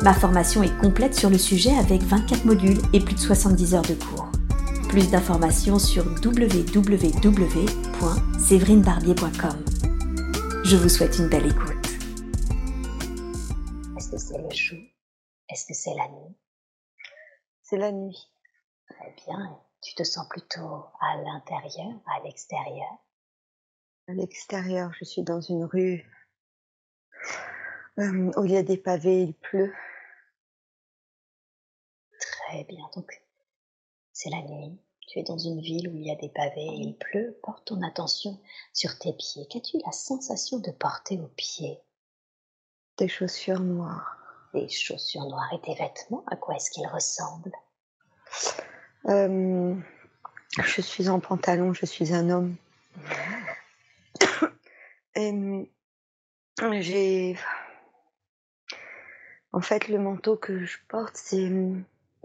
Ma formation est complète sur le sujet avec 24 modules et plus de 70 heures de cours. Plus d'informations sur www.séverinebarbier.com. Je vous souhaite une belle écoute. Est-ce que c'est le jour? Est-ce que c'est la nuit? C'est la nuit. Très bien. Tu te sens plutôt à l'intérieur, à l'extérieur? À l'extérieur, je suis dans une rue euh, où il y a des pavés, il pleut. Très bien. Donc, c'est la nuit. Tu es dans une ville où il y a des pavés et il pleut. Porte ton attention sur tes pieds. Qu'as-tu la sensation de porter aux pieds? Des chaussures noires. Des chaussures noires et tes vêtements, à quoi est-ce qu'ils ressemblent? Euh, Je suis en pantalon, je suis un homme. et j'ai. En fait, le manteau que je porte, c'est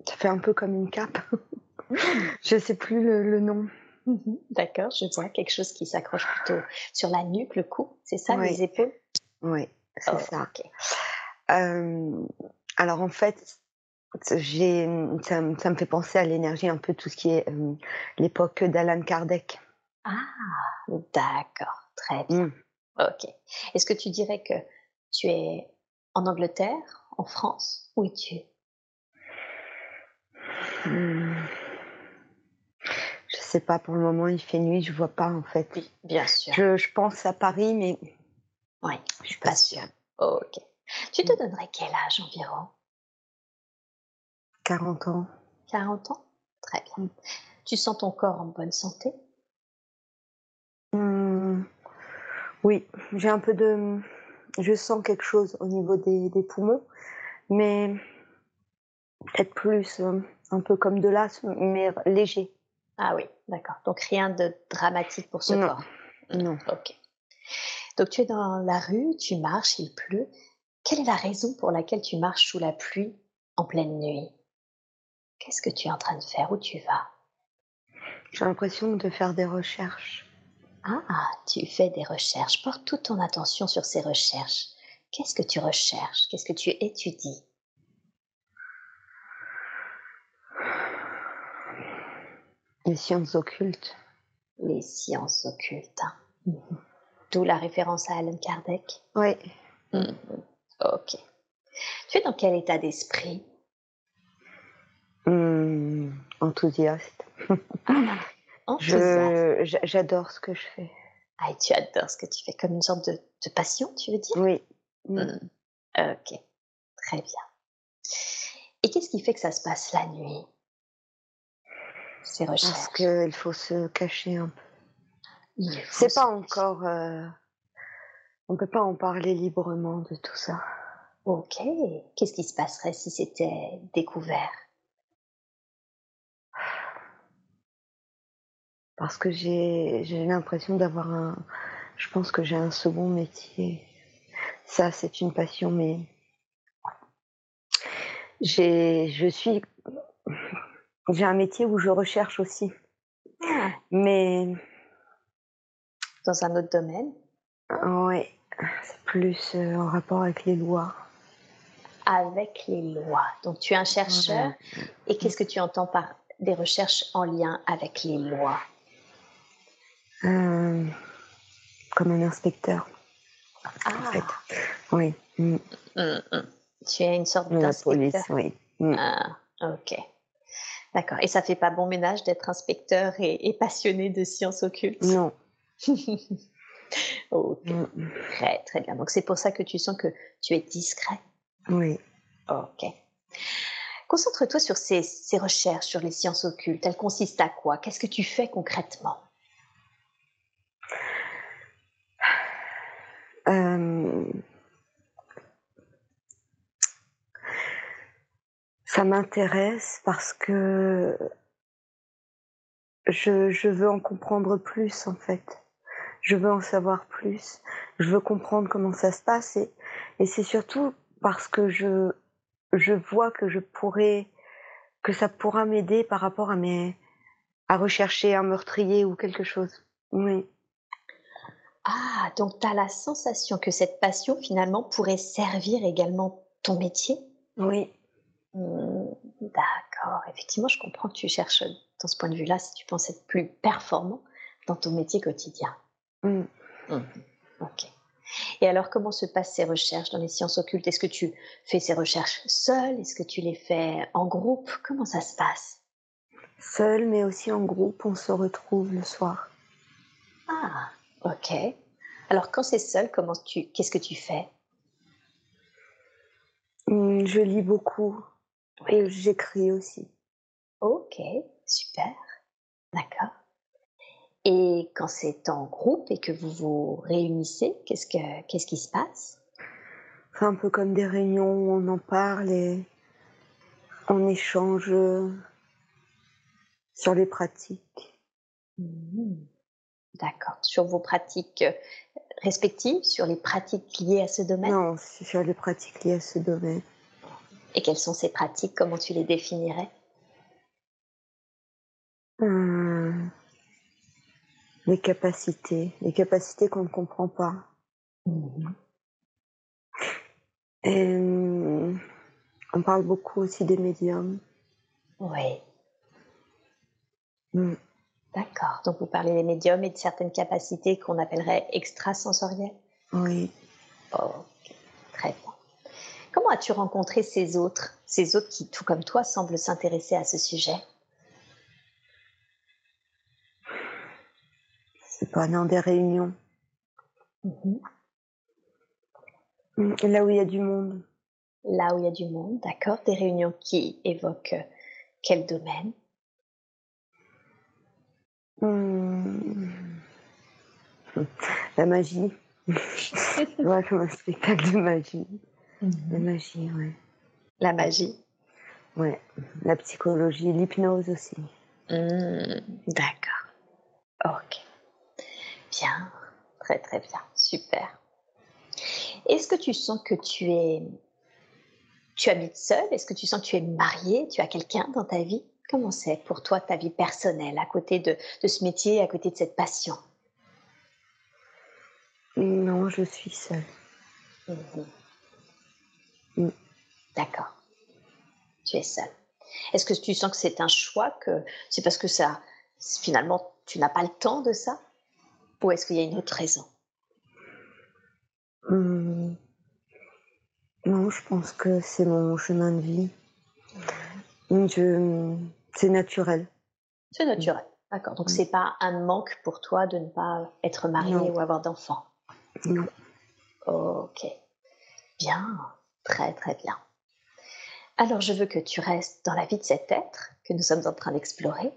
ça fait un peu comme une cape. je sais plus le, nom. D'accord, je vois quelque chose qui s'accroche plutôt sur la nuque, le cou, c'est ça, les épaules? Oui, c'est ça. Euh, alors en fait, j'ai, ça, me fait penser à l'énergie, un peu tout ce qui est euh, l'époque d'Alan Kardec. Ah, d'accord, très bien. Mm. Ok. Est-ce que tu dirais que tu es en Angleterre, en France, où es-tu Je sais pas, pour le moment il fait nuit, je vois pas en fait. Oui, bien sûr. Je, pense à Paris, mais. Oui, je suis pas sûre. ok. Tu te donnerais quel âge environ? 40 ans. 40 ans? Très bien. Tu sens ton corps en bonne santé? Oui, j'ai un peu de. Je sens quelque chose au niveau des, des poumons, mais peut-être plus. Euh, un peu comme de l'asthme, mais léger. Ah oui, d'accord. Donc rien de dramatique pour ce corps. Non. Ok. Donc tu es dans la rue, tu marches, il pleut. Quelle est la raison pour laquelle tu marches sous la pluie en pleine nuit? Qu'est-ce que tu es en train de faire? Où tu vas? J'ai l'impression de faire des recherches. Ah, tu fais des recherches. Porte toute ton attention sur ces recherches. Qu'est-ce que tu recherches? Qu'est-ce que tu étudies? Les sciences occultes. Les sciences occultes. Hein. D'où la référence à Alan Kardec. Oui. Mhm. Ok. Tu es dans quel état d'esprit? Hmm, Enthousiaste. Ah, J'adore ce que je fais. Ah, tu adores ce que tu fais, comme une sorte de, passion, tu veux dire? Oui. Hmm. Ok, très bien. Et qu'est-ce qui fait que ça se passe la nuit? Parce qu'il faut se cacher un peu. C'est pas encore. Euh, on peut pas en parler librement de tout ça. Ok. Qu'est-ce qui se passerait si c'était découvert? Parce que j'ai l'impression d'avoir un. Je pense que j'ai un second métier. Ça, c'est une passion, mais je suis j'ai un métier où je recherche aussi. Ah. Mais. Dans un autre domaine Oui, c'est plus euh, en rapport avec les lois. Avec les lois. Donc tu es un chercheur. Et qu'est-ce que tu entends par des recherches en lien avec les lois? Euh, Comme un inspecteur. Ah. En fait. Oui. Mm. Mm, mm. Tu es une sorte d'inspecteur. La police, oui. Ah, ok. D'accord. Et ça fait pas bon ménage d'être inspecteur et, passionné de sciences occultes? Non. ok. Très, très bien. Donc c'est pour ça que tu sens que tu es discret? Oui. Ok. Concentre-toi sur ces, ces, recherches sur les sciences occultes. Elles consistent à quoi? Qu'est-ce que tu fais concrètement? Euh... Ça m'intéresse parce que je, je veux en comprendre plus en fait. Je veux en savoir plus. Je veux comprendre comment ça se passe et, et c'est surtout parce que je, je vois que je pourrais, que ça pourra m'aider par rapport à mes, à rechercher un meurtrier ou quelque chose. Oui. Ah, donc tu as la sensation que cette passion finalement pourrait servir également ton métier? Oui. Mmh, d'accord, effectivement, je comprends que tu cherches dans ce point de vue-là si tu penses être plus performant dans ton métier quotidien. Mm. Mmh, ok. Et alors, comment se passent ces recherches dans les sciences occultes? Est-ce que tu fais ces recherches seule? Est-ce que tu les fais en groupe? Comment ça se passe? Seul, mais aussi en groupe, on se retrouve le soir. Ah, ok. Alors, quand c'est seul, comment tu, qu'est-ce que tu fais? Je lis beaucoup et j'écris aussi. Ok, super. D'accord. Et quand c'est en groupe et que vous vous réunissez, qu'est-ce, que, qu'est-ce qui se passe? C'est un peu comme des réunions où on en parle et on échange euh, sur les pratiques. Mhm. D'accord. Sur vos pratiques euh, respectives, sur les pratiques liées à ce domaine? Non, sur les pratiques liées à ce domaine. Et quelles sont ces pratiques? Comment tu les définirais? Hum, Les capacités, les capacités qu'on ne comprend pas. Et hum, on parle beaucoup aussi des médiums. Oui, Hum, d'accord. Donc vous parlez des médiums et de certaines capacités qu'on appellerait extrasensorielles? Oui. Ok, très bien. Comment as-tu rencontré ces autres, ces autres qui, tout comme toi, semblent s'intéresser à ce sujet? C'est pas dans des réunions. Mhm. Hum, Là où il y a du monde. Là où il y a du monde, d'accord Des réunions qui évoquent euh, quel domaine? Hum, La magie. ouais, comme un spectacle de magie. La magie, ouais. La magie. Ouais. La psychologie, l'hypnose aussi. Hmm, d'accord. Ok. Bien. Très très bien. Super. Est-ce que tu sens que tu es... Tu habites seule? Est-ce que tu sens que tu es mariée? Tu as quelqu'un dans ta vie? Comment c'est pour toi ta vie personnelle à côté de, de ce métier, à côté de cette passion? Non, je suis seule. Mhm. Mm. D'accord. Tu es seule. Est-ce que tu sens que c'est un choix que c'est parce que ça finalement tu n'as pas le temps de ça? Ou est-ce qu'il y a une autre raison? Hum, Non, je pense que c'est mon chemin de vie. Je... C'est naturel. C'est naturel. D'accord. Donc c'est pas un manque pour toi de ne pas être mariée Non. ou avoir d'enfants? Non. Ok. Bien. Très très bien. Alors je veux que tu restes dans la vie de cet être que nous sommes en train d'explorer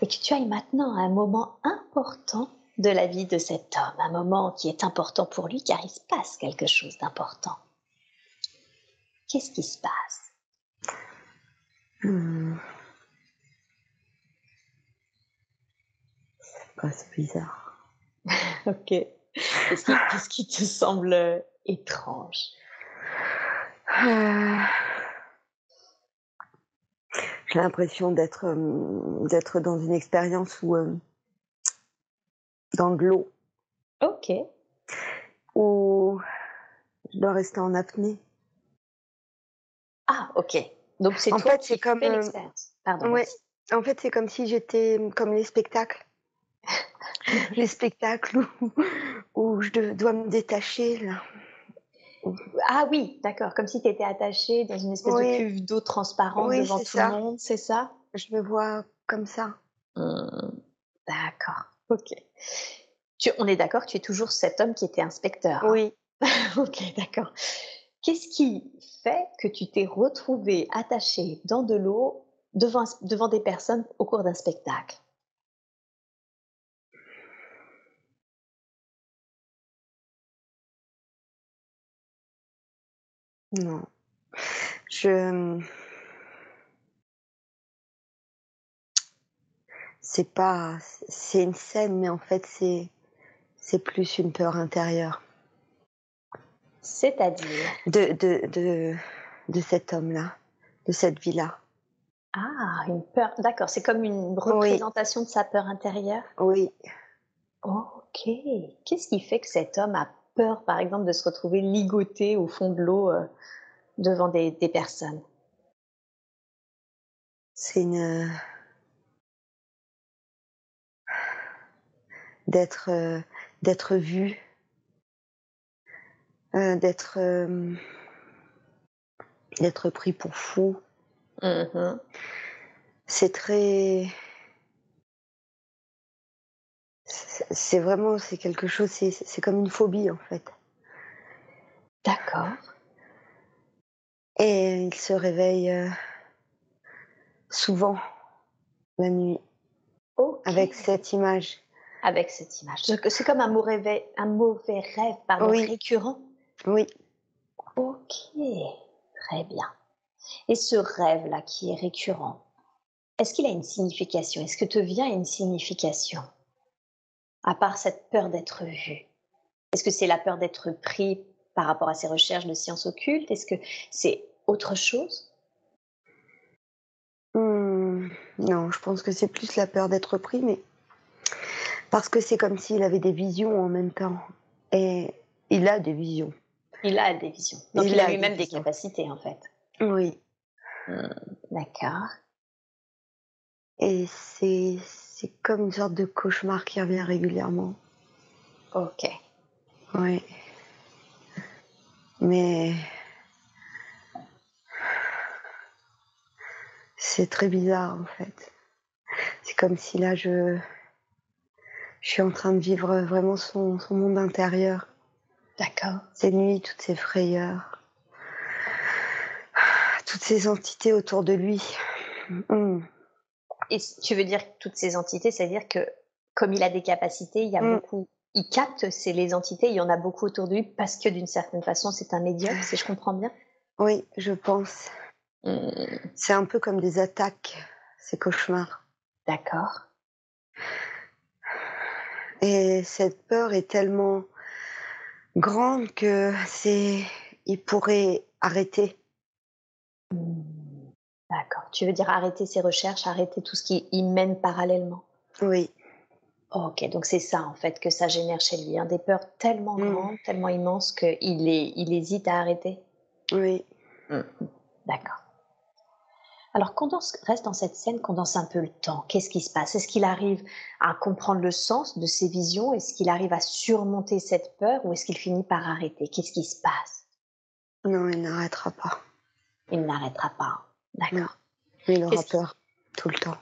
et que tu ailles maintenant à un moment important de la vie de cet homme, un moment qui est important pour lui car il se passe quelque chose d'important. Qu'est-ce qui se passe? Hum. C'est pas c'est bizarre. Ok. Qu'est-ce qui, qu'est-ce qui te semble euh, étrange? Ah. J'ai l'impression d'être hum, d'être dans une expérience où hum, dans de l'eau Ok. où je dois rester en apnée. Ah, ok. Donc c'est toi fait, qui comme, fais euh, l'expérience. Pardon. Ouais. En fait, c'est comme si j'étais comme les spectacles. les spectacles où, où je dois me détacher là. Ah oui, d'accord. Comme si tu étais attachée dans une espèce Oui. de cuve d'eau transparente Oui, devant tout ça. le monde, c'est ça? Je me vois comme ça. Hmm, D'accord. Ok. Tu- on est d'accord tu es toujours cet homme qui était inspecteur. hein? Oui. ok, d'accord. Qu'est-ce qui fait que tu t'es retrouvé attaché dans de l'eau devant, devant des personnes au cours d'un spectacle? Non. Je hum, c'est pas c'est une scène mais en fait c'est c'est plus une peur intérieure. C'est-à-dire? De, de, de, de cet homme-là, de cette vie-là. Ah, une peur. D'accord, c'est comme une représentation de sa peur intérieure? Oui. Ok. Qu'est-ce qui fait que cet homme a peur, par exemple, de se retrouver ligoté au fond de l'eau euh, devant des, des personnes C'est une d'être euh, d'être vu, euh, d'être euh, d'être pris pour fou. Mmh c'est très c'est vraiment c'est quelque chose c'est comme une phobie en fait. D'accord. Et il se réveille souvent la nuit avec cette image avec cette image. C'est comme un mauvais, un mauvais rêve pardon, récurrent. Oui. Ok, très bien. Et ce rêve-là qui est récurrent, est-ce qu'il a une signification? Est-ce que te vient une signification? À part cette peur d'être vu Est-ce que c'est la peur d'être pris par rapport à ses recherches de sciences occultes? Est-ce que c'est autre chose? Mmh, Non, je pense que c'est plus la peur d'être pris, mais parce que c'est comme s'il avait des visions en même temps. Et il a des visions. Il a des visions. Donc il, a lui-même des, capacités en fait. Oui. Hmm, d'accord. Et c'est, c'est comme une sorte de cauchemar qui revient régulièrement. Ok. Oui. Mais c'est très bizarre en fait. C'est comme si là je je suis en train de vivre vraiment son, son monde intérieur. D'accord. Ses nuits, toutes ses frayeurs, toutes ces entités autour de lui. Mm. Et tu veux dire toutes ces entités, c'est-à-dire que comme il a des capacités, il y a mm. beaucoup, il capte c'est les entités, il y en a beaucoup autour de lui parce que d'une certaine façon c'est un médium, si je comprends bien. Oui, je pense. Mm. C'est un peu comme des attaques, ces cauchemars. D'accord. Et cette peur est tellement grande que c'est, il pourrait arrêter. D'accord. Tu veux dire arrêter ses recherches, arrêter tout ce qui y mène parallèlement. Oui. Ok, donc c'est ça en fait que ça génère chez lui, hein, des peurs tellement mm. grandes, tellement immenses qu'il il hésite à arrêter. Oui. Mm. D'accord. Alors, qu'on reste dans cette scène, condense un peu le temps. Qu'est-ce qui se passe? Est-ce qu'il arrive à comprendre le sens de ses visions? Est-ce qu'il arrive à surmonter cette peur ou est-ce qu'il finit par arrêter? Qu'est-ce qui se passe? Non, il n'arrêtera pas. Il n'arrêtera pas. D'accord. Il aura peur tout le temps.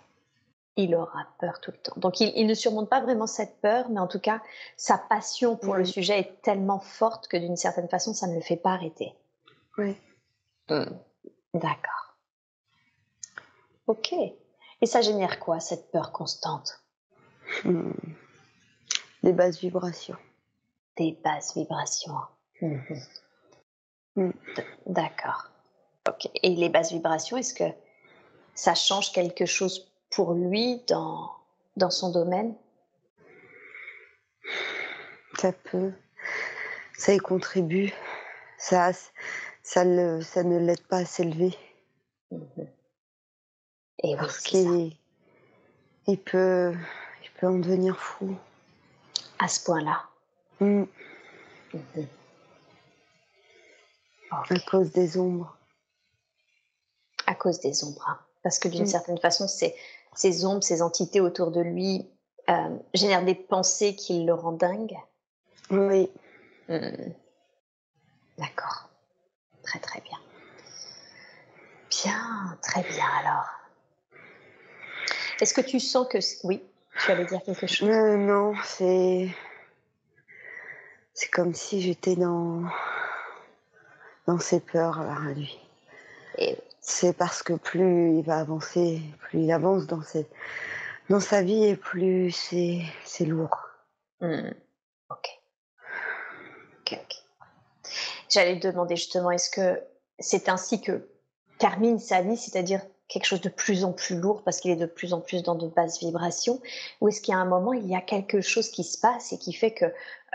Il aura peur tout le temps. Donc, il, ne surmonte pas vraiment cette peur, mais en tout cas, sa passion pour le sujet est tellement forte que d'une certaine façon, ça ne le fait pas arrêter. Oui. Hmm. D'accord. Ok. Et ça génère quoi, cette peur constante? Hmm. Des basses vibrations. Des basses vibrations. Mhm. Hmm. D'accord. Ok. Et les basses vibrations, est-ce que ça change quelque chose pour lui dans, dans son domaine? Ça peut. Ça y contribue. Ça, ça, le, ça ne l'aide pas à s'élever. Mhm. Et Parce qu'il il peut, il peut en devenir fou. À ce point-là. Mm. Mhm. À cause des ombres. À cause des ombres. Parce que d'une mm. certaine façon, ces ombres, ces entités autour de lui euh, génèrent des pensées qui le rendent dingue. Oui. Mm. D'accord. Très très bien. Bien, très bien alors. Est-ce que tu sens que... Oui, tu allais dire quelque chose? Euh, Non, c'est... C'est comme si j'étais dans... dans ses peurs, là, lui. Et... C'est parce que plus il va avancer, plus il avance dans, sa vie, et plus c'est, lourd. Hmm. Ok. Ok. J'allais te demander justement, est-ce que c'est ainsi que termine sa vie, c'est-à-dire quelque chose de plus en plus lourd parce qu'il est de plus en plus dans de basses vibrations Ou est-ce a un moment, il y a quelque chose qui se passe et qui fait que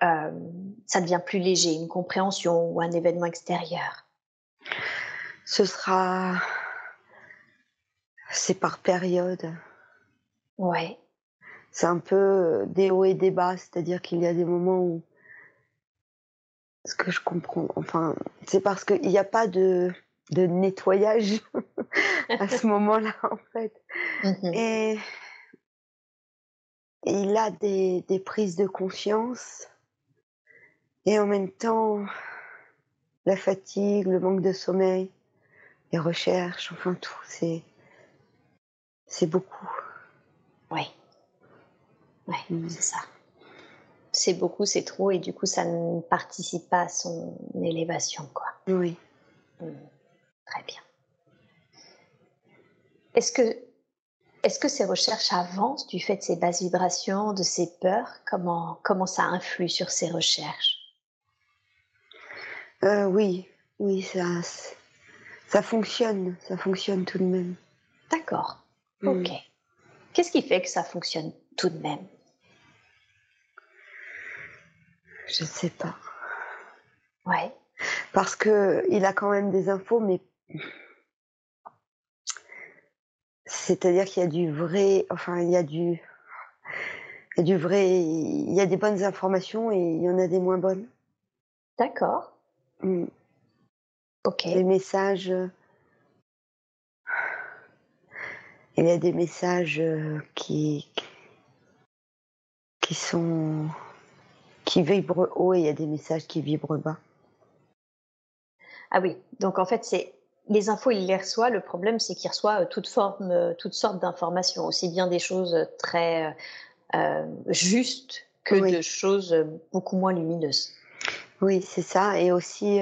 euh, ça devient plus léger, une compréhension ou un événement extérieur? Ce sera. C'est par période. Ouais. C'est un peu des hauts et des bas, c'est-à-dire qu'il y a des moments où. Ce que je comprends, enfin, c'est parce qu'il n'y a pas de de nettoyage à ce moment-là, en fait. Mmh et, il a des, des, prises de conscience et en même temps la fatigue, le manque de sommeil, les recherches, enfin tout, c'est c'est beaucoup. Oui, ouais, mmh. c'est ça. C'est beaucoup, c'est trop, et du coup, ça ne participe pas à son élévation, quoi. Oui. Mmh. Très bien. Est-ce que, est que ces recherches avancent du fait de ces basses vibrations, de ces peurs? Comment, comment ça influe sur ces recherches? Euh, Oui, oui, ça, ça fonctionne, ça fonctionne tout de même. D'accord. Ok. Qu'est-ce qui fait que ça fonctionne tout de même? Je ne sais pas. Ouais. Parce que il a quand même des infos, mais c'est-à-dire qu'il y a du vrai, enfin, il y a du, il y a du vrai, il y a des bonnes informations et il y en a des moins bonnes. D'accord. Mm. Ok. Les messages, il y a des messages qui, qui sont, qui vibrent haut et il y a des messages qui vibrent bas. Ah oui, donc en fait, c'est les infos, il les reçoit. Le problème, c'est qu'il reçoit euh, toute forme, euh, toutes sortes d'informations, aussi bien des choses très euh, justes que de choses beaucoup moins lumineuses. Oui, c'est ça. Et aussi,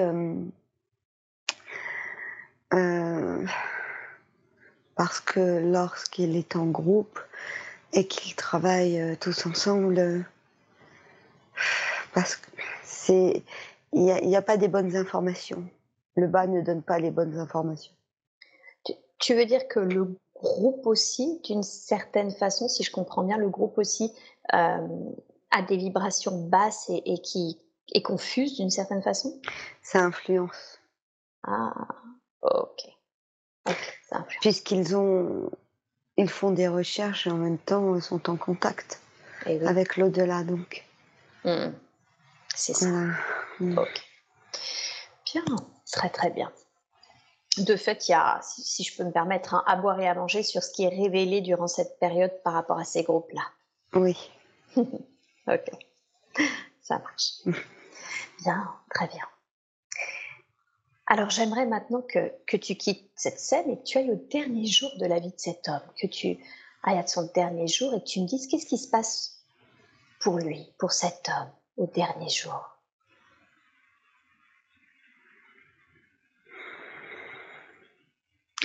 parce que lorsqu'il est en groupe et qu'ils travaillent tous ensemble, parce que c'est, il n'y a, a, pas des bonnes informations le bas ne donne pas les bonnes informations. Tu, veux dire que le groupe aussi, d'une certaine façon, si je comprends bien, le groupe aussi euh, a des vibrations basses et, qui est confuse d'une certaine façon? Ça influence. Ah, ok. Puisqu'ils ont, ils font des recherches et en même temps sont en contact eh avec l'au-delà, donc. Hmm. C'est ça. Hmm. Ok. Bien. Très très bien. De fait, il y a, si, je peux me permettre, un à boire et à manger sur ce qui est révélé durant cette période par rapport à ces groupes-là. Oui. ok, ça marche. bien, très bien. Alors j'aimerais maintenant que, que, tu quittes cette scène et que tu ailles au dernier jour de la vie de cet homme, que tu ailles à son dernier jour et que tu me dises qu'est-ce qui se passe pour lui, pour cet homme, au dernier jour.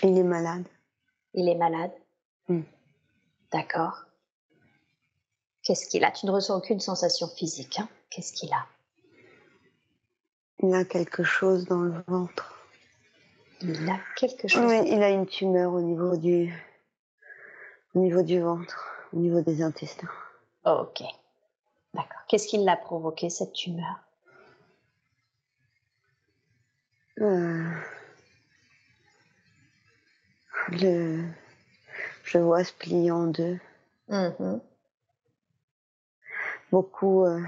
Il est malade. Il est malade? Hmm. D'accord. Qu'est-ce qu'il a? Tu ne ressens aucune sensation physique. Hein? Qu'est-ce qu'il a? Il a quelque chose dans le ventre. Il a quelque chose Oui, il a une tumeur au niveau du, au niveau du ventre, au niveau des intestins. ok. D'accord. Qu'est-ce qui l'a provoqué, cette tumeur? Euh le, je vois se plier en deux. Mm-hmm. Beaucoup, euh,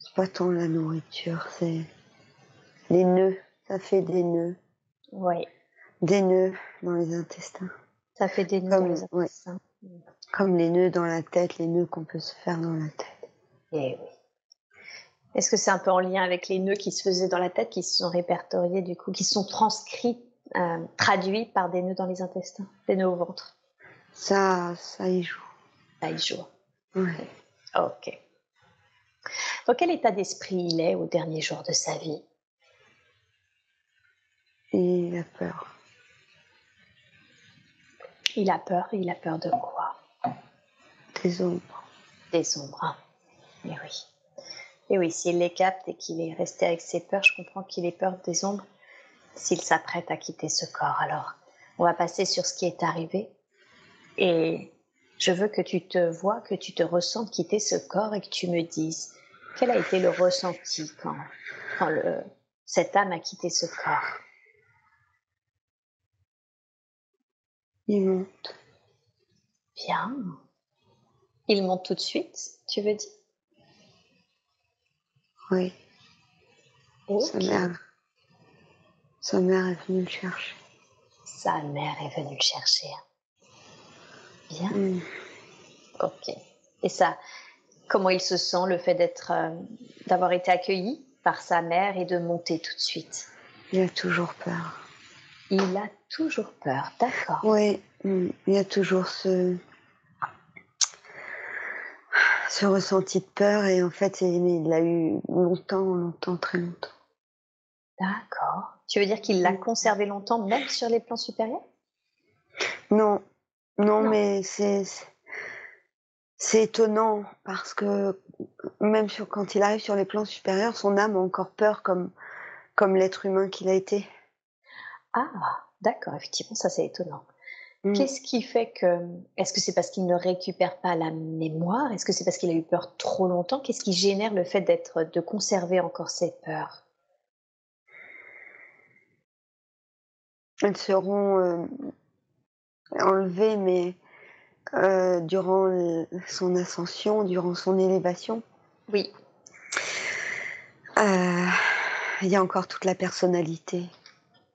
c'est pas tant la nourriture, c'est les nœuds. Ça fait des nœuds. Oui. Des nœuds dans les intestins. Ça fait des nœuds dans les intestins. Comme les nœuds dans la tête, les nœuds qu'on peut se faire dans la tête. Eh oui. Est-ce que c'est un peu en lien avec les nœuds qui se faisaient dans la tête, qui se sont répertoriés du coup, qui sont transcrits euh, traduit par des nœuds dans les intestins, des nœuds au ventre? Ça, ça y joue. Ça y joue. Oui. Ok. Dans quel état d'esprit il est au dernier jour de sa vie? Il a peur. Il a peur, il a peur de quoi? Des ombres. Des ombres, hein. Et oui. Et oui, s'il les capte et qu'il est resté avec ses peurs, je comprends qu'il ait peur des ombres s'il s'apprête à quitter ce corps. Alors, on va passer sur ce qui est arrivé. Et je veux que tu te vois, que tu te ressentes quitter ce corps et que tu me dises quel a été le ressenti quand, quand le, cette âme a quitté ce corps? Il monte. Bien. Il monte tout de suite, tu veux dire? Oui. Sa mère. Sa mère est venue le chercher. Sa mère est venue le chercher. Bien. Mm. Ok. Et ça, comment il se sent le fait d'être, euh, d'avoir été accueilli par sa mère et de monter tout de suite? Il a toujours peur. Il a toujours peur, d'accord. Oui, mm, il y a toujours ce ce ressenti de peur et en fait il l'a eu longtemps, longtemps, très longtemps. D'accord. Tu veux dire qu'il l'a conservé longtemps, même sur les plans supérieurs? Non, non, mais c'est c'est étonnant parce que même sur, quand il arrive sur les plans supérieurs, son âme a encore peur comme comme l'être humain qu'il a été. Ah, d'accord, effectivement, ça c'est étonnant. Mm. Qu'est-ce qui fait que. Est-ce que c'est parce qu'il ne récupère pas la mémoire? Est-ce que c'est parce qu'il a eu peur trop longtemps? Qu'est-ce qui génère le fait d'être, de conserver encore ses peurs? Elles seront euh, enlevées, mais euh, durant le- son ascension, durant son élévation, Oui. euh, il y a encore toute la personnalité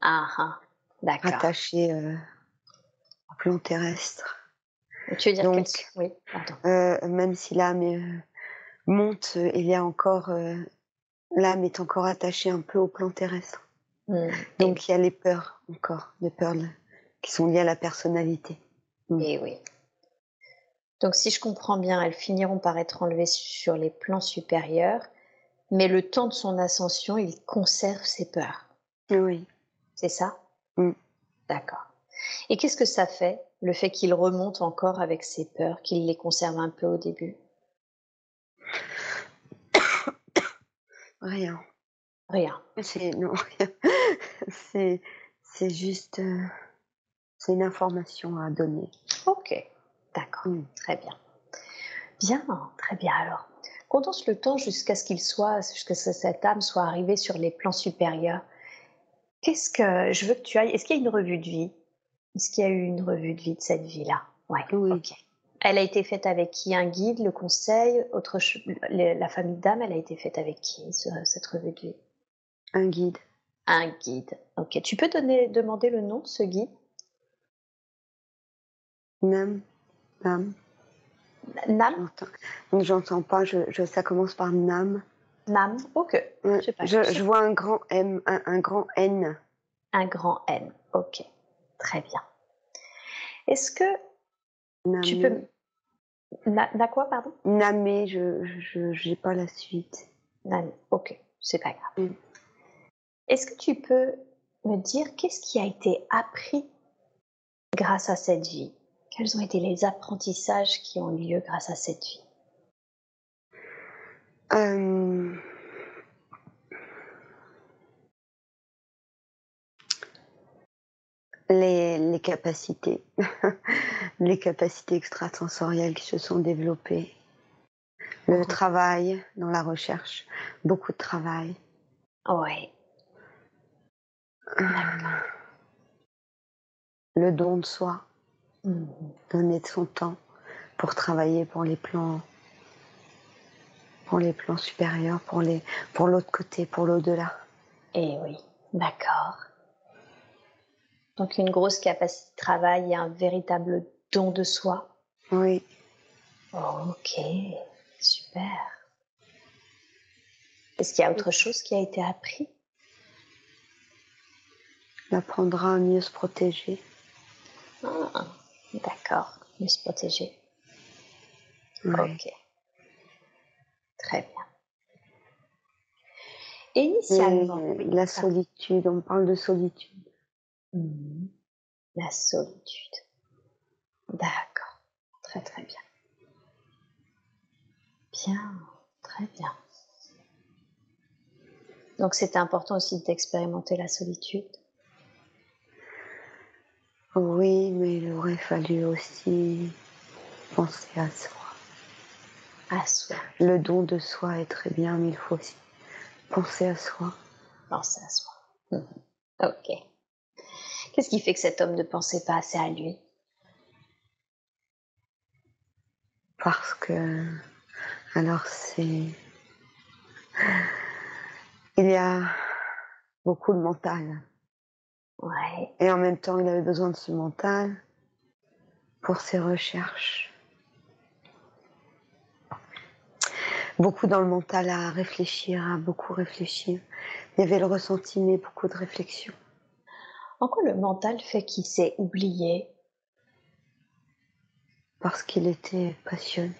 Ah, ah, d'accord. attachée euh, au plan terrestre. Tu veux dire Donc- que. Oui, pardon. Même si l'âme monte, il y a encore l'âme est encore attachée un peu au plan terrestre. Hmm. Donc il y a les peurs encore, les peurs qui sont liées à la personnalité. Et oui. Donc, si je comprends bien, elles finiront par être enlevées sur les plans supérieurs, mais le temps de son ascension, il conserve ses peurs. Oui. C'est ça? Mm. D'accord. Et qu'est-ce que ça fait, le fait qu'il remonte encore avec ses peurs, qu'il les conserve un peu au début? Rien. Rien. C'est non rien. c'est c'est juste euh, c'est une information à donner. Ok, d'accord, Mm. très bien. Bien, très bien alors. Condense le temps jusqu'à ce qu'il soit, jusqu'à ce que cette âme soit arrivée sur les plans supérieurs. Qu'est-ce que je veux que tu ailles Est-ce qu'il y a une revue de vie? Est-ce qu'il y a eu une revue de vie de cette vie-là? Ouais, Oui. ok. Elle a été faite avec qui? Un guide, le conseil, autre la famille d'âme, elle a été faite avec qui ce- cette revue de vie? Un guide. Un guide. Ok. Tu peux donner, demander le nom de ce guide? Nam. Nam. Nam? J'entends. Pas. Je, je- ça commence par Nam. Nam Ok. Je sais pas. Je, je vois un grand M, un, un grand N. Un grand N. Ok. Très bien. Est-ce que Nam. tu peux. Na, na quoi, pardon? Namé, je j'ai pas la suite. Nam. Ok. C'est pas grave. Mm. Est-ce que tu peux me dire qu'est-ce qui a été appris grâce à cette vie? Quels ont été les apprentissages qui ont lieu grâce à cette vie? Euh, les, les capacités, les capacités extrasensorielles qui se sont développées, le travail dans la recherche, beaucoup de travail. Oui. le don de soi. Donner de son temps pour travailler pour les plans pour les plans supérieurs, pour les pour l'autre côté, pour l'au-delà. Eh oui, d'accord. Donc une grosse capacité de travail et un véritable don de soi. Oui, Ok, super. Est-ce qu'il y a autre chose qui a été appris? On apprendra à mieux se protéger. Ah, D'accord, mieux se protéger. Ouais. Ok. Très bien. Et initialement, Et oui, la solitude, on parle de solitude. Mhm. La solitude. D'accord. Très très bien. Bien, très bien. Donc c'était important aussi d'expérimenter la solitude. Oui, mais il aurait fallu aussi penser à soi. À soi. Le don de soi est très bien, mais il faut aussi penser à soi. Penser à soi. Ok. Qu'est-ce qui fait que cet homme ne pensait pas assez à lui? Parce que, alors c'est, il y a beaucoup de mental. Ouais. Et en même temps, il avait besoin de ce mental pour ses recherches. Beaucoup dans le mental à réfléchir, à beaucoup réfléchir. Il y avait le ressenti, mais beaucoup de réflexion. En quoi le mental fait qu'il s'est oublié? Parce qu'il était passionné.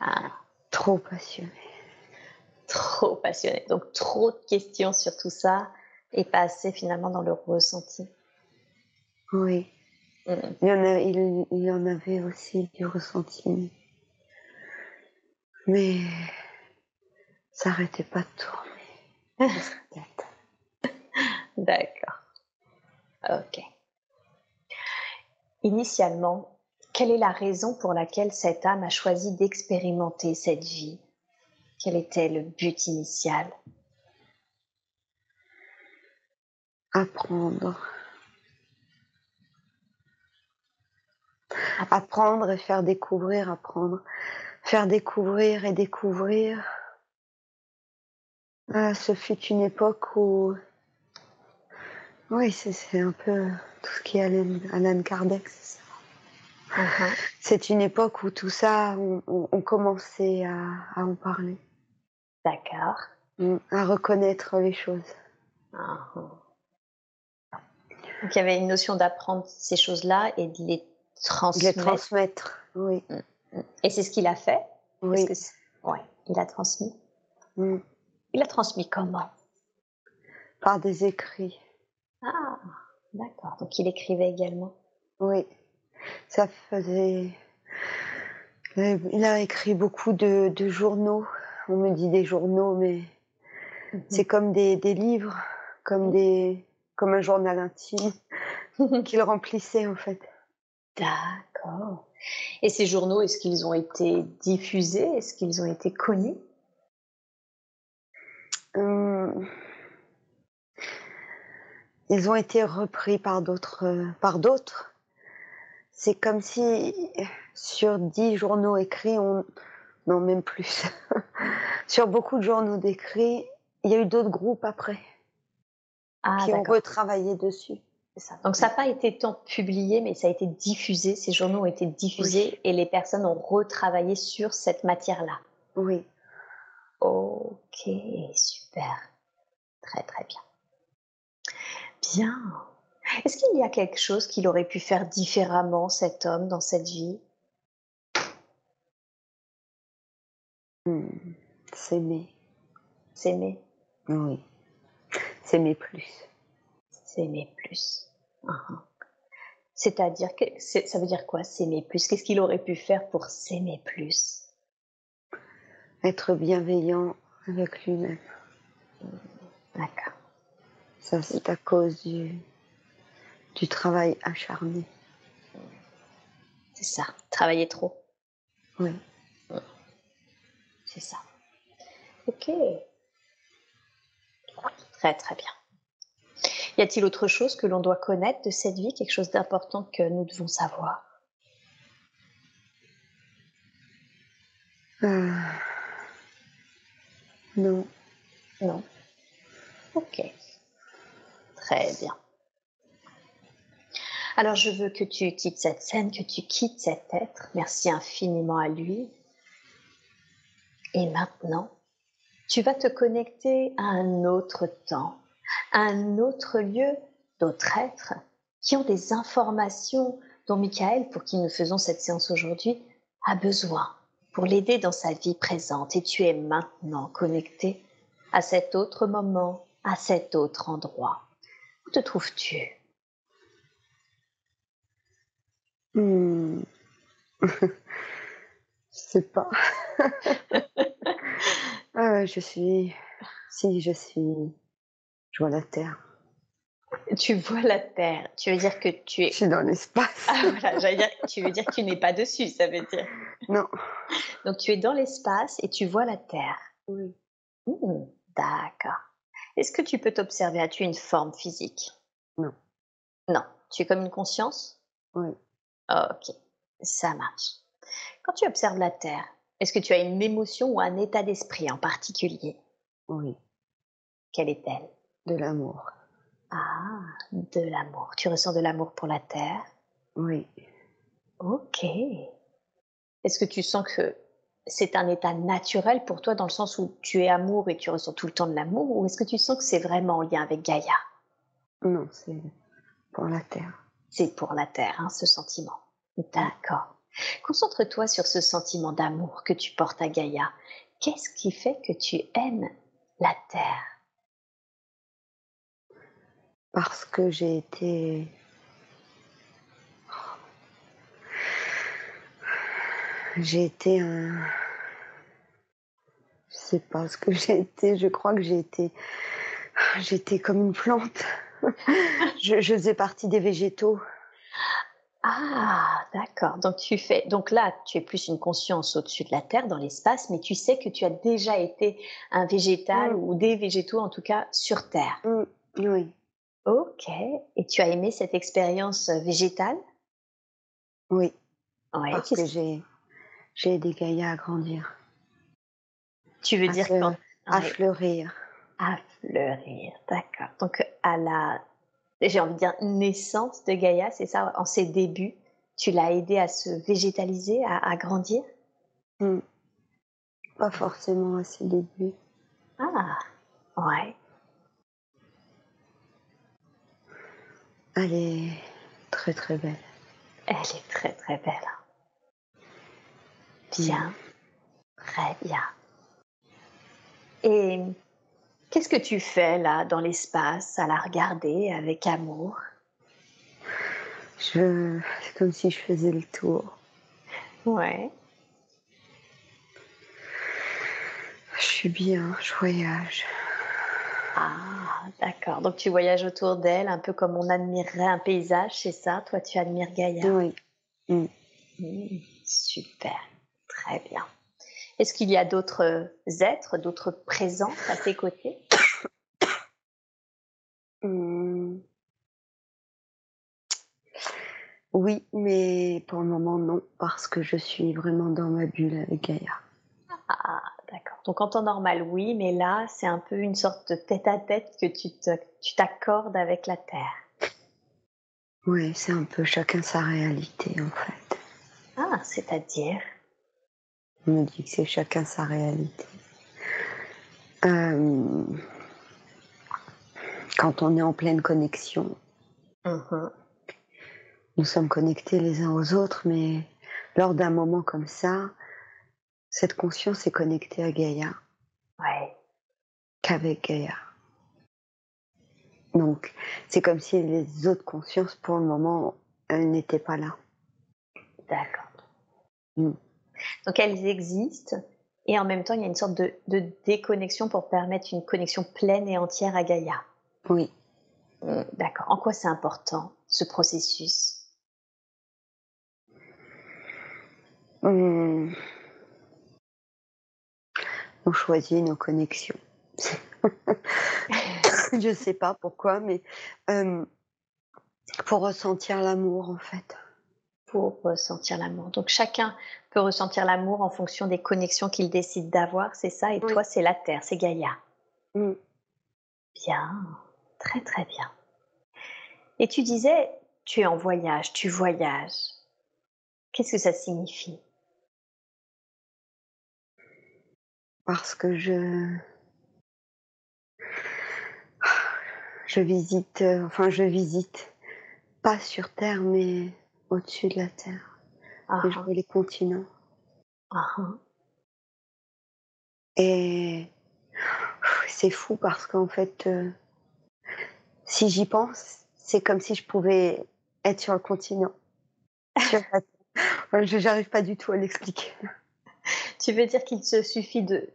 Ah, Trop passionné. trop passionné. Donc trop de questions sur tout ça et pas assez finalement dans le ressenti. Oui. Mhm. Il y en, a, il, il y en avait aussi du ressenti. Mais ça n'arrêtait pas de tourner. D'accord. Ok. Initialement, quelle est la raison pour laquelle cette âme a choisi d'expérimenter cette vie? Quel était le but initial? Apprendre. Apprendre et faire découvrir, apprendre. Faire découvrir et découvrir. Ah, ce fut une époque où. Oui, c'est un peu tout ce qui est Alan, Alan Kardec, c'est ça. Mhm. C'est une époque où tout ça, on, on- on commençait à, à en parler, D'accord. Mm, à reconnaître les choses. Mhm. Donc il y avait une notion d'apprendre ces choses-là et de les De transmettre. les transmettre, oui. Et c'est ce qu'il a fait Oui. Que ouais, il a transmis. Mm. Il a transmis comment? Par des écrits, Ah, d'accord. Donc il écrivait également. oui. Ça faisait. Il a écrit beaucoup de, de journaux. On me dit des journaux, mais c'est comme des, des livres, comme des, comme un journal intime qu'il remplissait en fait. D'accord. Et ces journaux, est-ce qu'ils ont été diffusés? Est-ce qu'ils ont été connus? Hum, Ils ont été repris par d'autres, euh, par d'autres. C'est comme si sur dix journaux écrits, on, non même plus, sur beaucoup de journaux d'écrits, il y a eu d'autres groupes après Ah, qui ont retravaillé dessus. ça. Donc ça n'a pas été tant publié, mais ça a été diffusé. Ces journaux ont été diffusés et les personnes ont retravaillé sur cette matière-là. Oui. Ok, super. Très très bien. Bien. Est-ce qu'il y a quelque chose qu'il aurait pu faire différemment, cet homme, dans cette vie? Hum, S'aimer. S'aimer, Oui. S'aimer plus. s'aimer plus. Mhm. C'est-à-dire, que ça veut dire quoi, s'aimer plus? Qu'est-ce qu'il aurait pu faire pour s'aimer plus? Être bienveillant avec lui-même. D'accord. Ça, c'est à cause du, du travail acharné. C'est ça. Travailler trop. Oui. C'est ça. Ok. Très très bien. Y a-t-il autre chose que l'on doit connaître de cette vie, quelque chose d'important que nous devons savoir? Ah. Non. Non. Ok. Très bien. Alors je veux que tu quittes cette scène, que tu quittes cet être. Merci infiniment à lui. Et maintenant, tu vas te connecter à un autre temps, à un autre lieu, d'autres êtres qui ont des informations dont Michael, pour qui nous faisons cette séance aujourd'hui, a besoin pour l'aider dans sa vie présente. Et tu es maintenant connecté à cet autre moment, à cet autre endroit. Où te trouves-tu? Hmm. Je sais pas. ah, je suis. Si, je suis. Je vois la terre. Tu vois la Terre. Tu veux dire que tu es. Je suis dans l'espace. Ah voilà, j'allais dire. Tu veux dire que tu n'es pas dessus, ça veut dire. Non. Donc tu es dans l'espace et tu vois la Terre. Oui. Hmm, D'accord. Est-ce que tu peux t'observer? As-tu une forme physique? Non. Non. Tu es comme une conscience? Oui. Ok, ça marche. Quand tu observes la Terre, est-ce que tu as une émotion ou un état d'esprit en particulier? Oui. Quelle est-elle? De l'amour. Ah, de l'amour. Tu ressens de l'amour pour la Terre? Oui. Ok. Est-ce que tu sens que c'est un état naturel pour toi dans le sens où tu es amour et tu ressens tout le temps de l'amour ou est-ce que tu sens que c'est vraiment en lien avec Gaïa? Non, c'est pour la terre. C'est pour la Terre, hein, ce sentiment. D'accord. Concentre-toi sur ce sentiment d'amour que tu portes à Gaïa. Qu'est-ce qui fait que tu aimes la Terre? Parce que j'ai été. J'ai été un. Je sais pas ce que j'ai été. Je crois que j'ai été. J'étais comme une plante. je faisais partie des végétaux. Ah, d'accord. Donc tu fais. Donc là, tu es plus une conscience au-dessus de la Terre, dans l'espace, mais tu sais que tu as déjà été un végétal Mm. ou des végétaux, en tout cas, sur Terre. Mm, Oui. Ok. Et tu as aimé cette expérience euh, végétale? Oui. Ouais. Parce que j'ai. J'ai aidé Gaïa à grandir, Tu veux à, dire se- quand? à fleurir. à fleurir, d'accord. Donc à la, j'ai envie de dire naissance de Gaïa, c'est ça, en ses débuts, tu l'as aidé à se végétaliser, à, à grandir? Mm. Pas forcément à ses débuts. Ah, ouais. Elle est très très belle. Elle est très très belle. Bien, très bien. Et qu'est-ce que tu fais là dans l'espace à la regarder avec amour? Je... C'est comme si je faisais le tour. Ouais. Je suis bien, je voyage. Ah, d'accord. Donc tu voyages autour d'elle, un peu comme on admirerait un paysage, c'est ça? Toi, tu admires Gaïa? Oui. Mm. Hmm, super, très bien. Est-ce qu'il y a d'autres êtres, d'autres présences à tes côtés? Mm. Oui, mais pour le moment non, parce que je suis vraiment dans ma bulle avec Gaïa. Ah, d'accord. Donc en temps normal, oui, mais là, c'est un peu une sorte de tête-à-tête que tu te- tu t'accordes avec la Terre. Oui, c'est un peu chacun sa réalité en fait. Ah, c'est-à-dire? On me dit que c'est chacun sa réalité. Euh, Quand on est en pleine connexion, Mhm. nous sommes connectés les uns aux autres, mais lors d'un moment comme ça, cette conscience est connectée à Gaïa Ouais. qu'avec Gaïa. Donc, c'est comme si les autres consciences, pour le moment, elles n'étaient pas là. D'accord. Mm. Donc elles existent et en même temps il y a une sorte de, de déconnexion pour permettre une connexion pleine et entière à Gaïa. Oui. Mm, D'accord. En quoi c'est important ce processus? Hum. On choisit nos connexions. Je sais pas pourquoi, mais euh, pour ressentir l'amour, en fait. Pour ressentir l'amour Donc chacun peut ressentir l'amour en fonction des connexions qu'il décide d'avoir, c'est ça Et Oui. toi c'est la Terre, c'est Gaïa. Mm. Bien, très très bien. Et tu disais, tu es en voyage, tu voyages. Qu'est-ce que ça signifie? Parce que je. Je visite, euh, enfin, je visite, pas sur Terre, mais au-dessus de la Terre. Ah, Et je vois les continents. ah. Et c'est fou parce qu'en fait, euh, si j'y pense, c'est comme si je pouvais être sur le continent. Je n'arrive pas du tout à l'expliquer. Tu veux dire qu'il se suffit de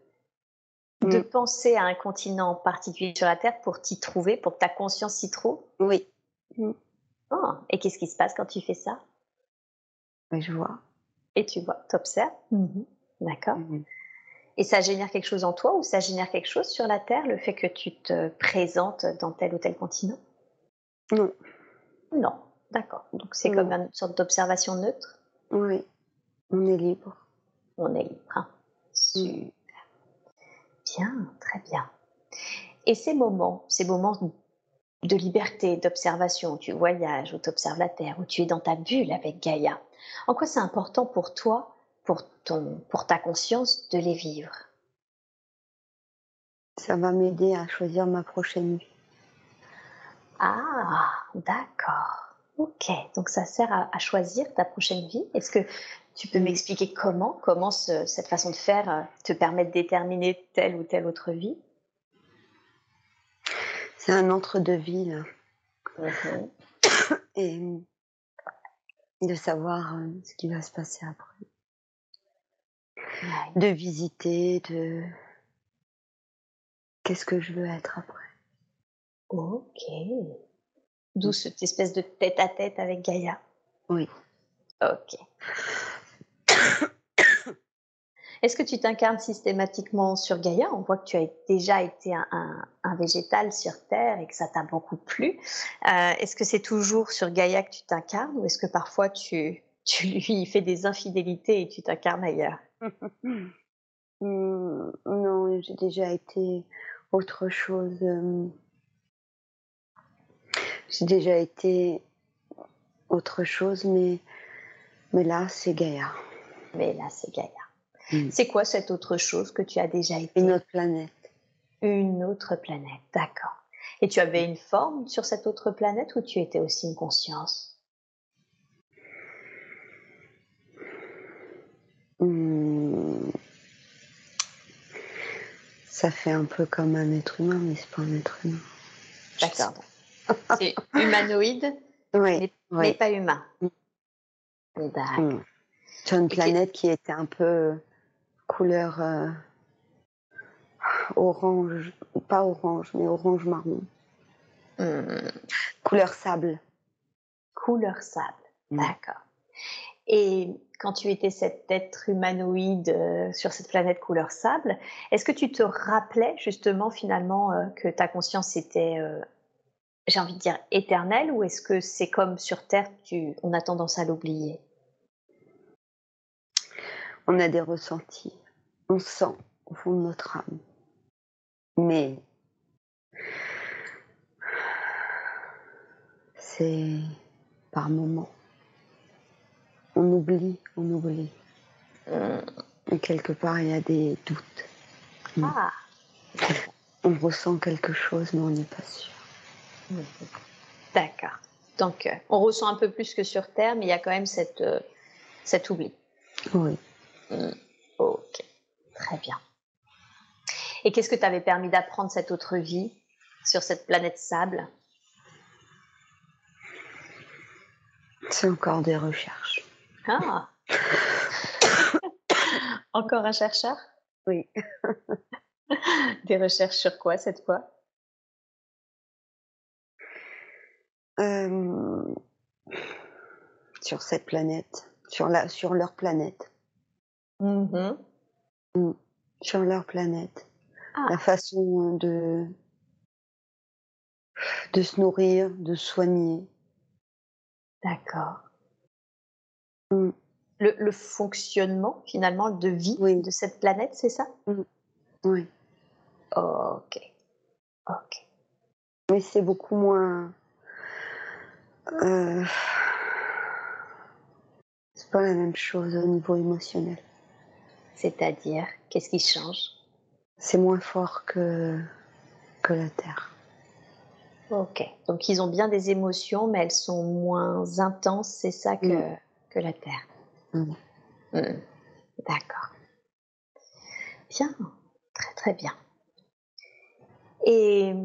de Mm. penser à un continent particulier sur la Terre pour t'y trouver, pour que ta conscience s'y trouve? Oui, Oh, Et qu'est-ce qui se passe quand tu fais ça? Oui, je vois. Et tu vois, t'observes D'accord. Mhm. Et ça génère quelque chose en toi ou ça génère quelque chose sur la Terre, le fait que tu te présentes dans tel ou tel continent? Non, Non. D'accord. Donc c'est Non. comme une sorte d'observation neutre? oui, on est libre. On est libre. hein. Super. Bien, très bien. Et ces moments, ces moments de liberté, d'observation, où tu voyages, où tu observes la Terre, où tu es dans ta bulle avec Gaïa, en quoi c'est important pour toi, pour, ton, pour ta conscience, de les vivre? Ça va m'aider à choisir ma prochaine vie. Ah, d'accord. Ok, donc ça sert à, à choisir ta prochaine vie. Est-ce que tu peux m'expliquer comment, comment ce- cette façon de faire euh, te permet de déterminer telle ou telle autre vie? C'est un entre-deux-vie, là. Et de savoir euh, ce qui va se passer après. Ouais. De visiter, de... Qu'est-ce que je veux être après Ok. D'où cette espèce de tête à tête avec Gaïa. Oui. Ok. Est-ce que tu t'incarnes systématiquement sur Gaïa? On voit que tu as déjà été un, un- un végétal sur Terre et que ça t'a beaucoup plu. Euh, est-ce que c'est toujours sur Gaïa que tu t'incarnes ou est-ce que parfois tu, tu lui fais des infidélités et tu t'incarnes ailleurs? Hmm, non, j'ai déjà été autre chose. euh, J'ai déjà été autre chose, mais, mais là, c'est Gaïa. Mais là, c'est Gaïa. Mm. C'est quoi cette autre chose que tu as déjà été? Une autre planète. Une autre planète, d'accord. Et tu avais une forme sur cette autre planète ou tu étais aussi une conscience? Hmm. Ça fait un peu comme un être humain, mais c'est pas un être humain. D'accord. C'est humanoïde, Oui, mais, oui. mais pas humain. Mm. D'accord. Hmm. Sur une qui- planète qui était un peu couleur euh, orange, pas orange, mais orange marron. Hmm. Couleur sable. Couleur sable, Mm. d'accord. Et quand tu étais cet être humanoïde euh, sur cette planète couleur sable, est-ce que tu te rappelais justement finalement euh, que ta conscience était, euh, j'ai envie de dire, éternelle ou est-ce que c'est comme sur Terre, tu, on a tendance à l'oublier? On a des ressentis. On sent au fond de notre âme. Mais c'est par moments. On oublie, on oublie. Hmm. Et quelque part, il y a des doutes. Mm. Ah, On ressent quelque chose, mais on n'est pas sûr. Mhm. D'accord. Donc, euh, on ressent un peu plus que sur Terre, mais il y a quand même cette, euh, cet oubli. Oui. Mhm. Ok, très bien. Et qu'est-ce que t'avais permis d'apprendre cette autre vie sur cette planète sable? C'est encore des recherches. Ah Encore un chercheur? Oui. Des recherches sur quoi? Cette fois Euh, sur cette planète, sur, la, sur leur planète, Mhm. sur leur planète. Ah. La façon de, de se nourrir, de soigner. D'accord. Mm. Le, le fonctionnement finalement de vie Oui. de cette planète, c'est ça? Oui. Ok. Ok. Mais c'est beaucoup moins. euh, c'est pas la même chose au niveau émotionnel. C'est-à-dire, qu'est-ce qui change? C'est moins fort que, que la Terre. Ok. Donc ils ont bien des émotions, mais elles sont moins intenses, c'est ça que, Mm. que la Terre? Mm. Mm. D'accord. Bien. Très très bien. Et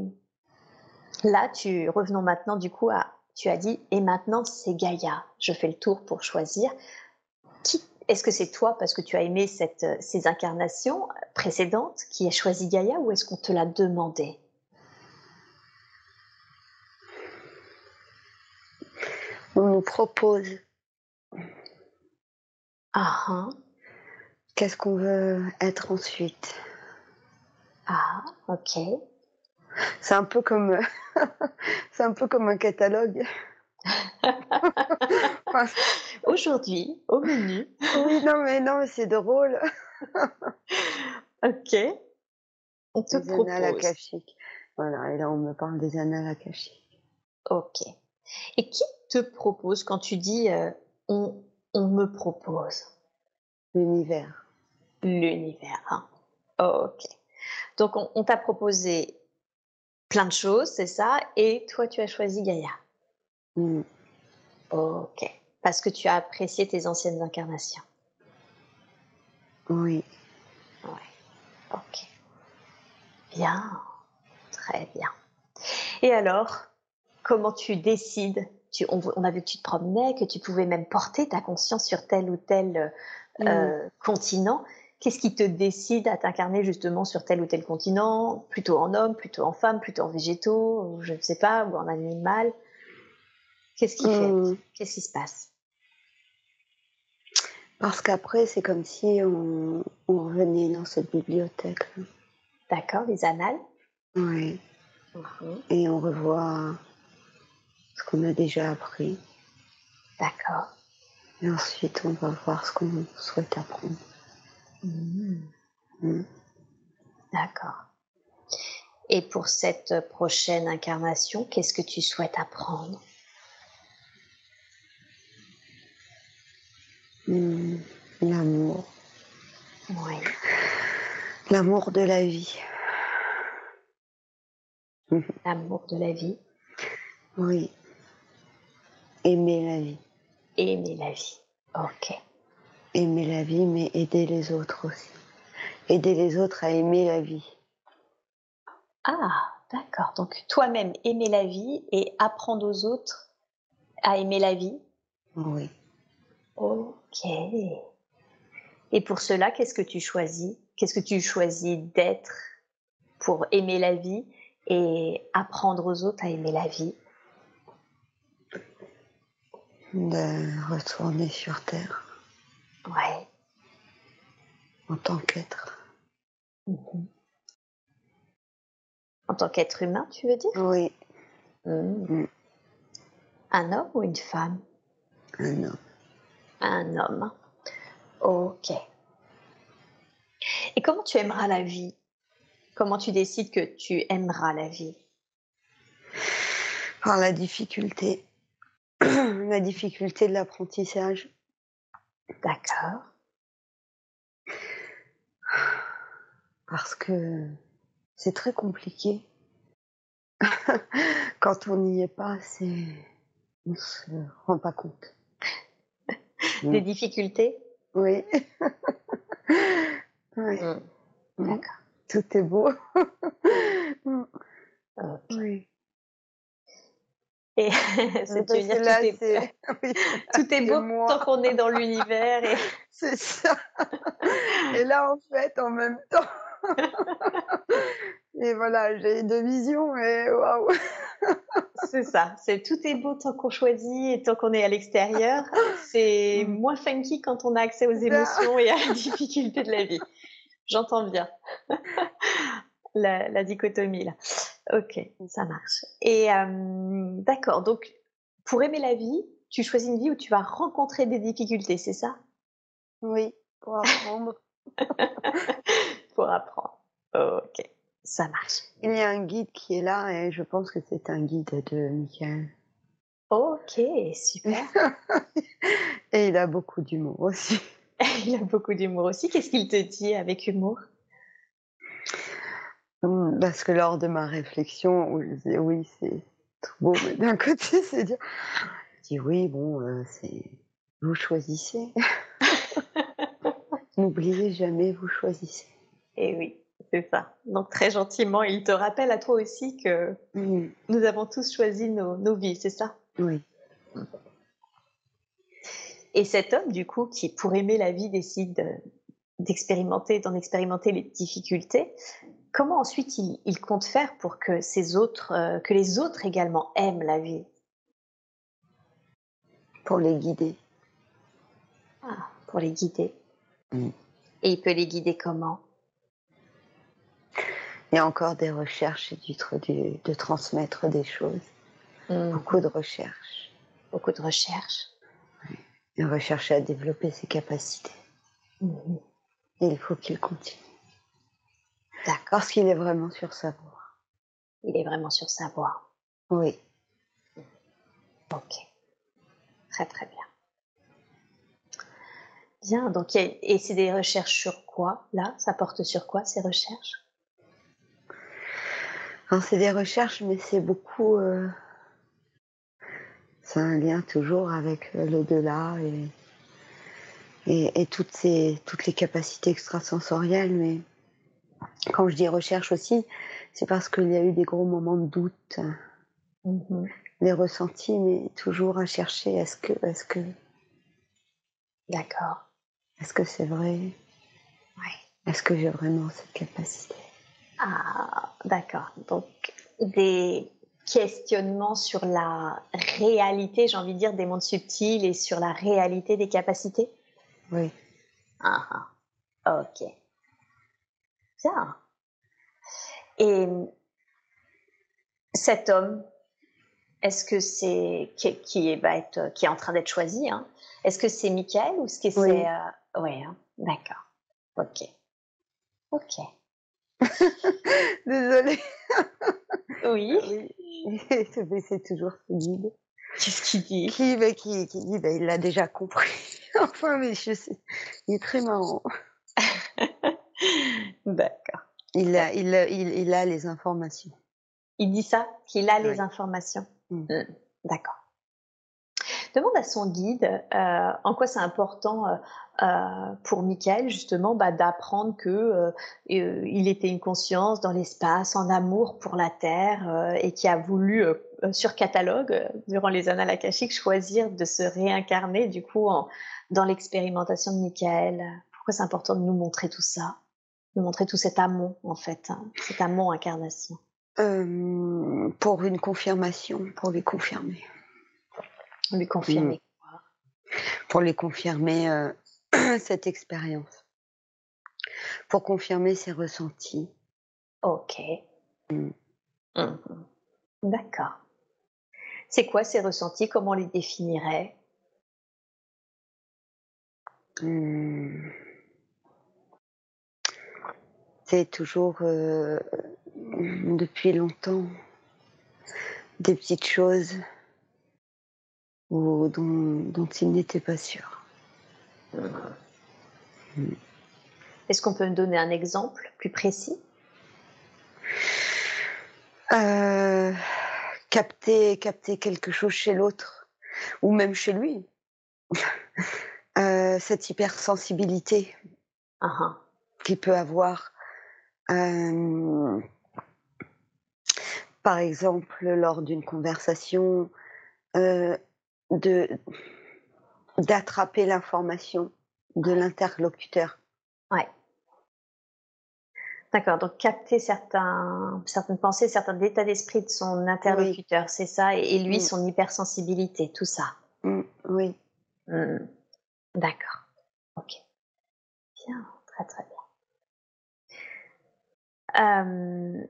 là, tu revenons maintenant du coup à. Tu as dit, et maintenant c'est Gaïa. Je fais le tour pour choisir. Qui Est-ce que c'est toi parce que tu as aimé cette, ces incarnations précédente qui a choisi Gaïa ou est-ce qu'on te l'a demandé? On nous propose. Ah, hein. Qu'est-ce qu'on veut être ensuite? Ah, ok. C'est un peu comme, c'est un peu comme un catalogue. Aujourd'hui, au menu. Oui, non, mais non, mais c'est drôle. ok. On te des propose. annales akashiques. Voilà, et là, on me parle des annales akashiques. Ok. Et qui te propose quand tu dis euh, on, on me propose? L'univers. L'univers. hein. Ok. Donc, on, on t'a proposé plein de choses, c'est ça, et toi, tu as choisi Gaïa. Mm. Ok. Parce que tu as apprécié tes anciennes incarnations. Oui. Ouais. Ok. Bien. Très bien. Et alors, comment tu décides? Tu, on, on a vu que tu te promenais, que tu pouvais même porter ta conscience sur tel ou tel euh, continent. Qu'est-ce qui te décide à t'incarner justement sur tel ou tel continent? Plutôt en homme, plutôt en femme, plutôt en végétaux, je ne sais pas, ou en animal? Qu'est-ce qui fait? Mm. Qu'est-ce qui se passe? Parce qu'après, c'est comme si on, on revenait dans cette bibliothèque. D'accord, les annales Oui. Mhm. Et on revoit ce qu'on a déjà appris. D'accord. Et ensuite, on va voir ce qu'on souhaite apprendre. Mhm. Mm. D'accord. Et pour cette prochaine incarnation, qu'est-ce que tu souhaites apprendre? Mm. L'amour. Oui. L'amour de la vie. L'amour de la vie, Oui. Aimer la vie. aimer la vie. Ok. Aimer la vie, mais aider les autres aussi. Aider les autres à aimer la vie. Ah, d'accord. Donc toi-même aimer la vie et apprendre aux autres à aimer la vie. Oui. Ok. Et pour cela, qu'est-ce que tu choisis? Qu'est-ce que tu choisis d'être pour aimer la vie et apprendre aux autres à aimer la vie? De retourner sur Terre Ouais. en tant qu'être. Mhm. En tant qu'être humain, tu veux dire? Oui. Mhm. Mm. Un homme ou une femme? Un homme. Un homme. Ok. Et comment tu aimeras la vie? Comment tu décides que tu aimeras la vie? Par la difficulté. la difficulté de l'apprentissage. D'accord. Parce que c'est très compliqué. Quand on n'y est pas, c'est. On se rend pas compte. Des Mm. difficultés Oui. Oui. Mm. Mm. D'accord. Tout est beau. Oui. Et c'est tout est, oui, tout est beau moi. tant qu'on est dans l'univers. Et... C'est ça. Et là, en fait, en même temps. Et voilà, j'ai deux visions et waouh. C'est ça. C'est tout est beau tant qu'on choisit et tant qu'on est à l'extérieur. C'est Mm. moins funky quand on a accès aux émotions et à la difficulté de la vie. J'entends bien. la, la dichotomie là. Ok, ça marche. Et euh, d'accord. Donc, pour aimer la vie, tu choisis une vie où tu vas rencontrer des difficultés, c'est ça? Oui, pour apprendre. Pour apprendre. Ok, ça marche. Il y a un guide qui est là et je pense que c'est un guide de Michael. Ok, super. Et il a beaucoup d'humour aussi. Il a beaucoup d'humour aussi. Qu'est-ce qu'il te dit avec humour? Hum, Parce que lors de ma réflexion, où je disais oui, c'est tout beau, mais d'un côté, c'est dire. Je dis oui, bon, euh, c'est. Vous choisissez. N'oubliez jamais, vous choisissez. Eh oui, c'est ça. Donc très gentiment, il te rappelle à toi aussi que Hum, nous avons tous choisi nos, nos vies, c'est ça? Oui. Et cet homme, du coup, qui pour aimer la vie décide de, d'expérimenter, d'en expérimenter les difficultés. Comment ensuite il, compte faire pour que ces autres, euh, que les autres également aiment la vie? Pour les guider. Ah, pour les guider. Mm. Et il peut les guider comment? Il y a encore des recherches et du, de transmettre des choses. Mm. Beaucoup de recherches. Beaucoup de recherches. Il recherche à développer ses capacités. Mm-hmm. Et il faut qu'il continue. D'accord. Parce qu'il est vraiment sur sa voie. Il est vraiment sur sa voie. Oui. Ok. Très très bien. Bien, donc et c'est des recherches sur quoi là? Ça porte sur quoi ces recherches? C'est des recherches, mais c'est beaucoup. Euh, c'est un lien toujours avec euh, l'au-delà et, et, toutes, ces, toutes les capacités extrasensorielles. Mais quand je dis recherche aussi, c'est parce qu'il y a eu des gros moments de doute, mm-hmm. des ressentis, mais toujours à chercher est-ce que. Est-ce que D'accord. Est-ce que c'est vrai? Oui. Est-ce que j'ai vraiment cette capacité? Ah, d'accord. Donc, des questionnements sur la réalité, j'ai envie de dire, des mondes subtils et sur la réalité des capacités? Oui. Ah, ah. ok. Bien. Et cet homme, est-ce que c'est qui, qui, est, qui est en train d'être choisi hein? Est-ce que c'est Michael ou est-ce que c'est euh, oui, hein. d'accord. Ok. Ok. Désolée. Oui. oui. C'est toujours ce guide. Qu'est-ce qu'il dit? Qui, bah, qui, qui dit, bah, il l'a déjà compris. enfin, mais je sais. Il est très marrant. D'accord. Il a, il, il, il, a les informations. Il dit ça? Qu'il a les informations mm. Mm. D'accord demande à son guide euh, en quoi c'est important euh, euh, pour Michael justement bah, d'apprendre que il était une conscience dans l'espace, en amour pour la Terre et qui a voulu sur catalogue durant les annales akashiques choisir de se réincarner du coup dans l'expérimentation de Michael. Pourquoi c'est important de nous montrer tout ça, de montrer tout cet amour en fait, hein, cet amour incarnation. pour une confirmation, pour lui confirmer. Lui confirmer mmh. Pour lui confirmer euh, cette expérience. Pour confirmer ses ressentis. Ok. Mmh. Mmh. D'accord. C'est quoi ces ressentis? Comment on les définirait C'est toujours euh, depuis longtemps des petites choses ou dont, il n'était pas sûr. Est-ce qu'on peut me donner un exemple plus précis? Euh, capter, capter quelque chose chez l'autre, ou même chez lui. Euh, cette hypersensibilité uh qu'il peut avoir. Euh, par exemple, lors d'une conversation, de d'attraper l'information de l'interlocuteur. Ouais. D'accord, donc capter certains, certaines pensées, certains états d'esprit de son interlocuteur, c'est ça, et, lui, mm. son hypersensibilité, tout ça. Mm, oui. Mm. D'accord. Ok. Bien, très très bien. Euh,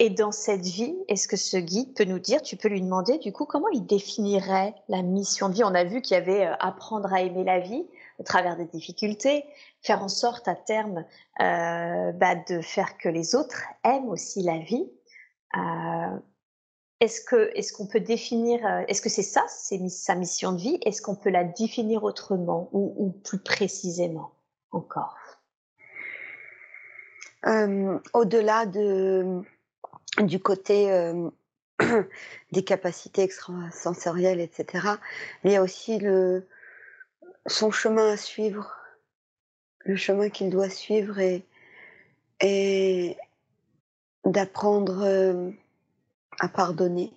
et dans cette vie, est-ce que ce guide peut nous dire, tu peux lui demander du coup comment il définirait la mission de vie? On a vu qu'il y avait euh, apprendre à aimer la vie au travers des difficultés, faire en sorte à terme euh, bah, de faire que les autres aiment aussi la vie. Euh, est-ce que est-ce qu'on peut définir Est-ce que c'est ça, sa mission de vie? Est-ce qu'on peut la définir autrement ou plus précisément encore? Au-delà de du côté des capacités extrasensorielles, etc., il y a aussi son chemin à suivre, le chemin qu'il doit suivre et, d'apprendre à pardonner,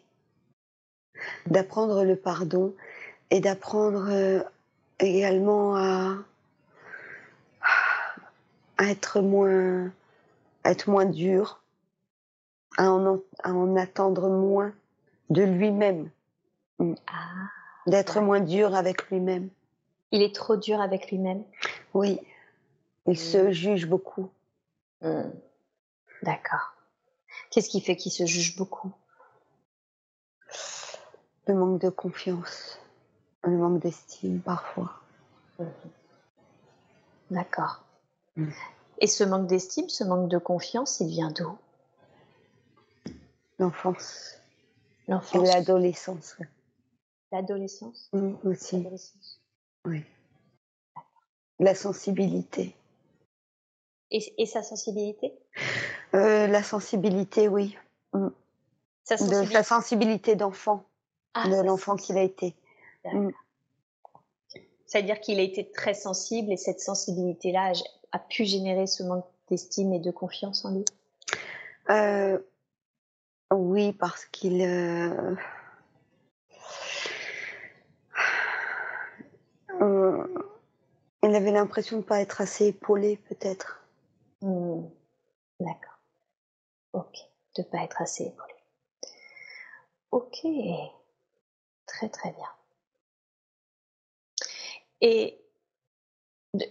d'apprendre le pardon et d'apprendre également être moins, à être moins dur, à en, à en attendre moins de lui-même, mm. Ah, d'être moins dur avec lui-même. il est trop dur avec lui-même. Oui, il Mm. se juge beaucoup. Hmm. D'accord. Qu'est-ce qui fait qu'il se juge beaucoup? Le manque de confiance, le manque d'estime parfois. D'accord. Mm. Et ce manque d'estime, ce manque de confiance, il vient d'où? L'enfance L'enfance, l'adolescence l'adolescence Mm, aussi. L'adolescence. Oui. La sensibilité. Et, et sa sensibilité? Euh, la sensibilité, oui. Sa De sensibilité. sa sensibilité d'enfant, Ah, de sa l'enfant qu'il a été. D'accord. C'est-à-dire qu'il a été très sensible et cette sensibilité-là a, a pu générer ce manque d'estime et de confiance en lui? Euh, oui, parce qu'il. euh, on- il avait l'impression de ne pas être assez épaulé, peut-être. Hmm. D'accord. Ok. De pas être assez épaulé. Ok. Très très bien. Et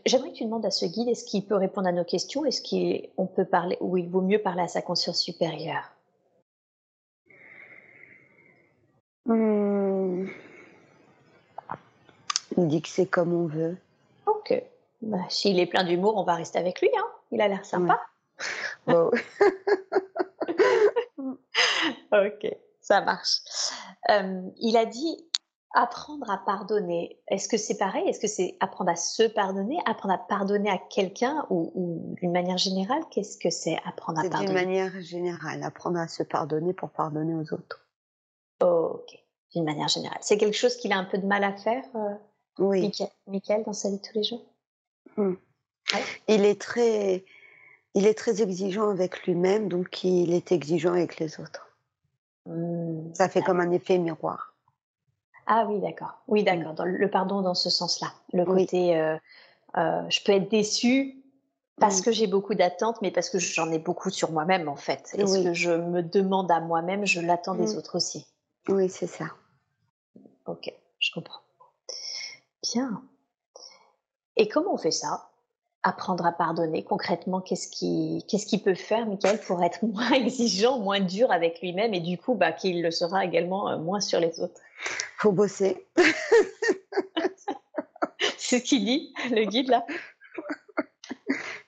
j'aimerais que tu demandes à ce guide est-ce qu'il peut répondre à nos questions, est-ce qu'on peut parler, ou il vaut mieux parler à sa conscience supérieure? Hmm. Il dit que c'est comme on veut. Ok. Bah, S'il est plein d'humour, on va rester avec lui. Hein. Il a l'air sympa. Ok, ça marche. Euh, il a dit apprendre à pardonner. Est-ce que c'est pareil? Est-ce que c'est apprendre à se pardonner? Apprendre à pardonner à quelqu'un ou, ou d'une manière générale Qu'est-ce que c'est apprendre à c'est d'une pardonner? manière générale, apprendre à se pardonner pour pardonner aux autres. Ok, d'une manière générale. C'est quelque chose qu'il a un peu de mal à faire, euh, Oui, Mickaël, dans sa vie de tous les jours? Il est très, il est très exigeant avec lui-même, donc il est exigeant avec les autres. Hmm. Ça fait comme un effet miroir. Ah oui, d'accord. Oui, d'accord. Dans le pardon dans ce sens-là. Le Oui. côté, euh, euh, je peux être déçue parce que j'ai beaucoup d'attentes, mais parce que j'en ai beaucoup sur moi-même, en fait. Et ce que je me demande à moi-même, je l'attends des autres aussi. Oui, c'est ça. Ok, je comprends. Bien. Et comment on fait ça? Apprendre à pardonner, concrètement, qu'est-ce qu'il qu'est-ce qu'il peut faire, Michael, pour être moins exigeant, moins dur avec lui-même et du coup, bah, qu'il le sera également euh, moins sur les autres? Faut bosser. C'est ce qu'il dit, le guide, là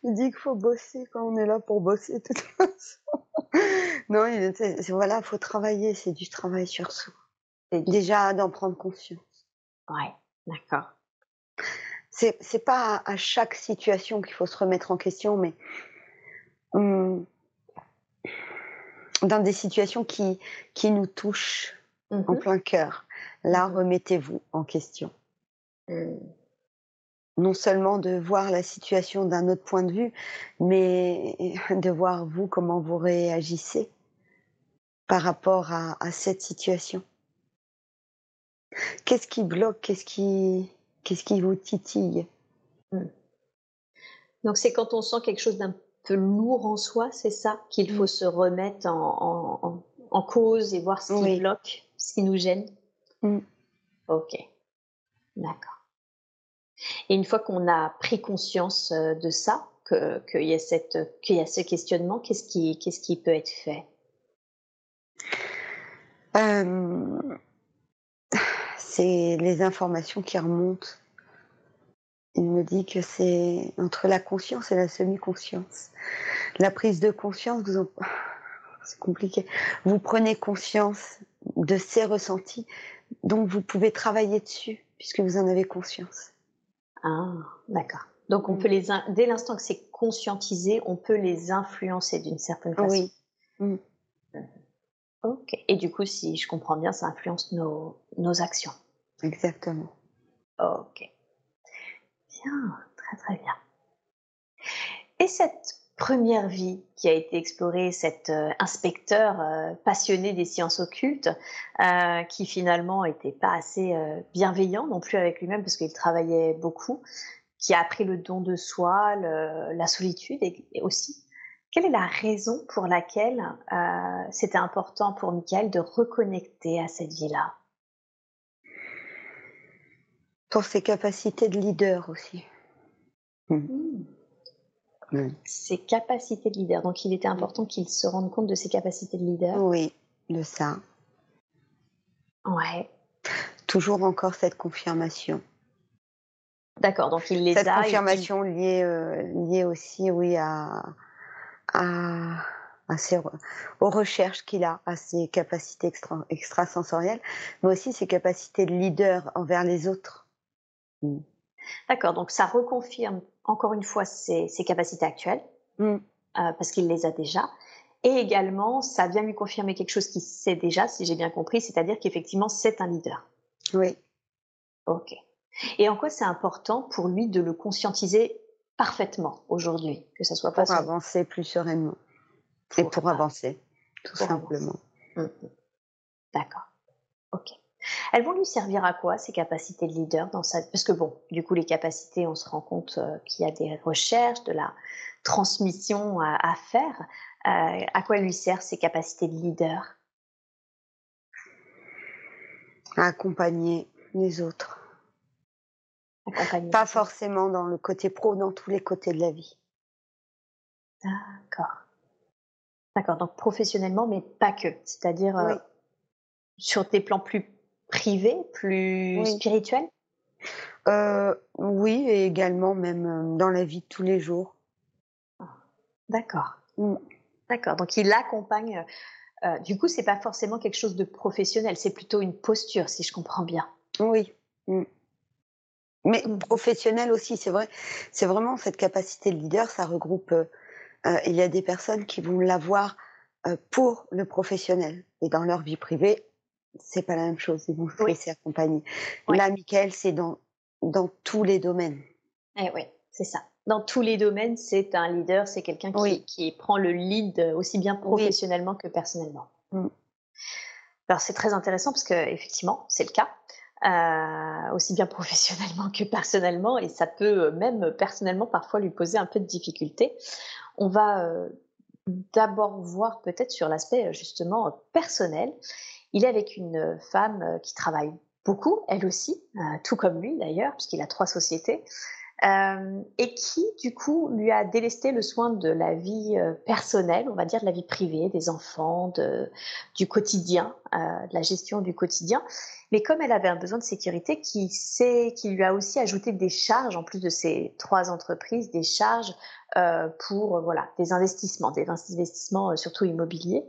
Il dit qu'il faut bosser quand on est là pour bosser, de toute façon. Non, il, voilà, faut travailler, c'est du travail sur soi. Du- Déjà d'en prendre conscience. Ouais, d'accord. C'est, c'est pas à, à chaque situation qu'il faut se remettre en question, mais hum, dans des situations qui, qui nous touchent en Mhm. plein cœur, là, Mhm. remettez-vous en question. Mm. non seulement de voir la situation d'un autre point de vue, mais de voir vous comment vous réagissez par rapport à, à cette situation. Qu'est-ce qui bloque Qu'est-ce qui, qu'est-ce qui vous titille? Donc c'est quand on sent quelque chose d'un peu lourd en soi, c'est ça qu'il faut Mm. se remettre en, en- en- en cause et voir ce qui Oui. bloque, ce qui nous gêne? Mm. Ok, d'accord. Et une fois qu'on a pris conscience euh, de ça, que- qu'il y, a cette- y a ce questionnement, qu'est-ce qui, qu'est-ce qui peut être fait? Euh, C'est les informations qui remontent. Il me dit que c'est entre la conscience et la semi-conscience. La prise de conscience, vous en... c'est compliqué. Vous prenez conscience de ces ressentis, donc vous pouvez travailler dessus puisque vous en avez conscience. Ah, d'accord. Donc on Mm. peut les, in- dès l'instant que c'est conscientisé, on peut les influencer d'une certaine façon. Oui. Mm. Ok. Et du coup, si je comprends bien, ça influence nos, nos actions. Exactement. Ok. Bien, très très bien. Et cette première vie qui a été explorée, cet euh, inspecteur euh, passionné des sciences occultes, euh, qui finalement n'était pas assez bienveillant non plus avec lui-même parce qu'il travaillait beaucoup, qui a appris le don de soi, la solitude et, aussi. Quelle est la raison pour laquelle c'était important pour Michael de reconnecter à cette vie-là? Pour ses capacités de leader aussi. Hmm. Hmm. Ses capacités de leader. Donc il était important qu'il se rende compte de ses capacités de leader. Oui, de ça. Ouais. Toujours encore cette confirmation. D'accord, donc il les cette a. Cette confirmation liée, euh, liée aussi, oui, à, à, à ses, aux recherches qu'il a, à ses capacités extra, extrasensorielles, mais aussi ses capacités de leader envers les autres. Mm. D'accord, donc ça reconfirme encore une fois ses, ses capacités actuelles, mm. euh, parce qu'il les a déjà. Et également, ça vient lui confirmer quelque chose qu'il sait déjà, si j'ai bien compris, c'est-à-dire qu'effectivement, c'est un leader. Oui. Ok. Et en quoi c'est important pour lui de le conscientiser parfaitement aujourd'hui, que ça soit pas pour avancer plus sereinement et pour avancer, tout simplement. Mmh. D'accord. Ok. Elles vont lui servir à quoi ces capacités de leader dans sa parce que bon, du coup les capacités, on se rend compte euh, qu'il y a des recherches, de la transmission à, faire. Euh, à quoi lui servent ces capacités de leader? À accompagner les autres. Pas forcément dans le côté pro, dans tous les côtés de la vie. D'accord. D'accord, donc professionnellement, mais pas que. C'est-à-dire euh, sur des plans plus privés, plus spirituels euh, Oui, et également même euh, dans la vie de tous les jours. D'accord. Mm. D'accord, donc il accompagne. du coup, c'est pas forcément quelque chose de professionnel, c'est plutôt une posture, si je comprends bien. Oui. Mm. Mais professionnel aussi, c'est vrai. C'est vraiment cette capacité de leader, ça regroupe. Euh, euh, il y a des personnes qui vont l'avoir euh, pour le professionnel et dans leur vie privée, c'est pas la même chose. Ils vont se laisser accompagner. Là, Michael, c'est dans dans tous les domaines. Eh oui, c'est ça. Dans tous les domaines, c'est un leader, c'est quelqu'un qui, qui, prend le lead aussi bien professionnellement que personnellement. Mm. Alors c'est très intéressant parce que effectivement, c'est le cas. Euh, aussi bien professionnellement que personnellement, et ça peut euh, même personnellement parfois lui poser un peu de difficulté. On va euh, d'abord voir peut-être sur l'aspect justement personnel. Il est avec une femme qui travaille beaucoup, elle aussi, tout comme lui d'ailleurs, puisqu'il a trois sociétés. Euh, et qui, du coup, lui a délesté le soin de la vie euh, personnelle, on va dire de la vie privée, des enfants, du quotidien, euh, de la gestion du quotidien. Mais comme elle avait un besoin de sécurité, qui, qui lui a aussi ajouté des charges, en plus de ces trois entreprises, des charges euh, pour voilà des investissements, des investissements surtout immobiliers.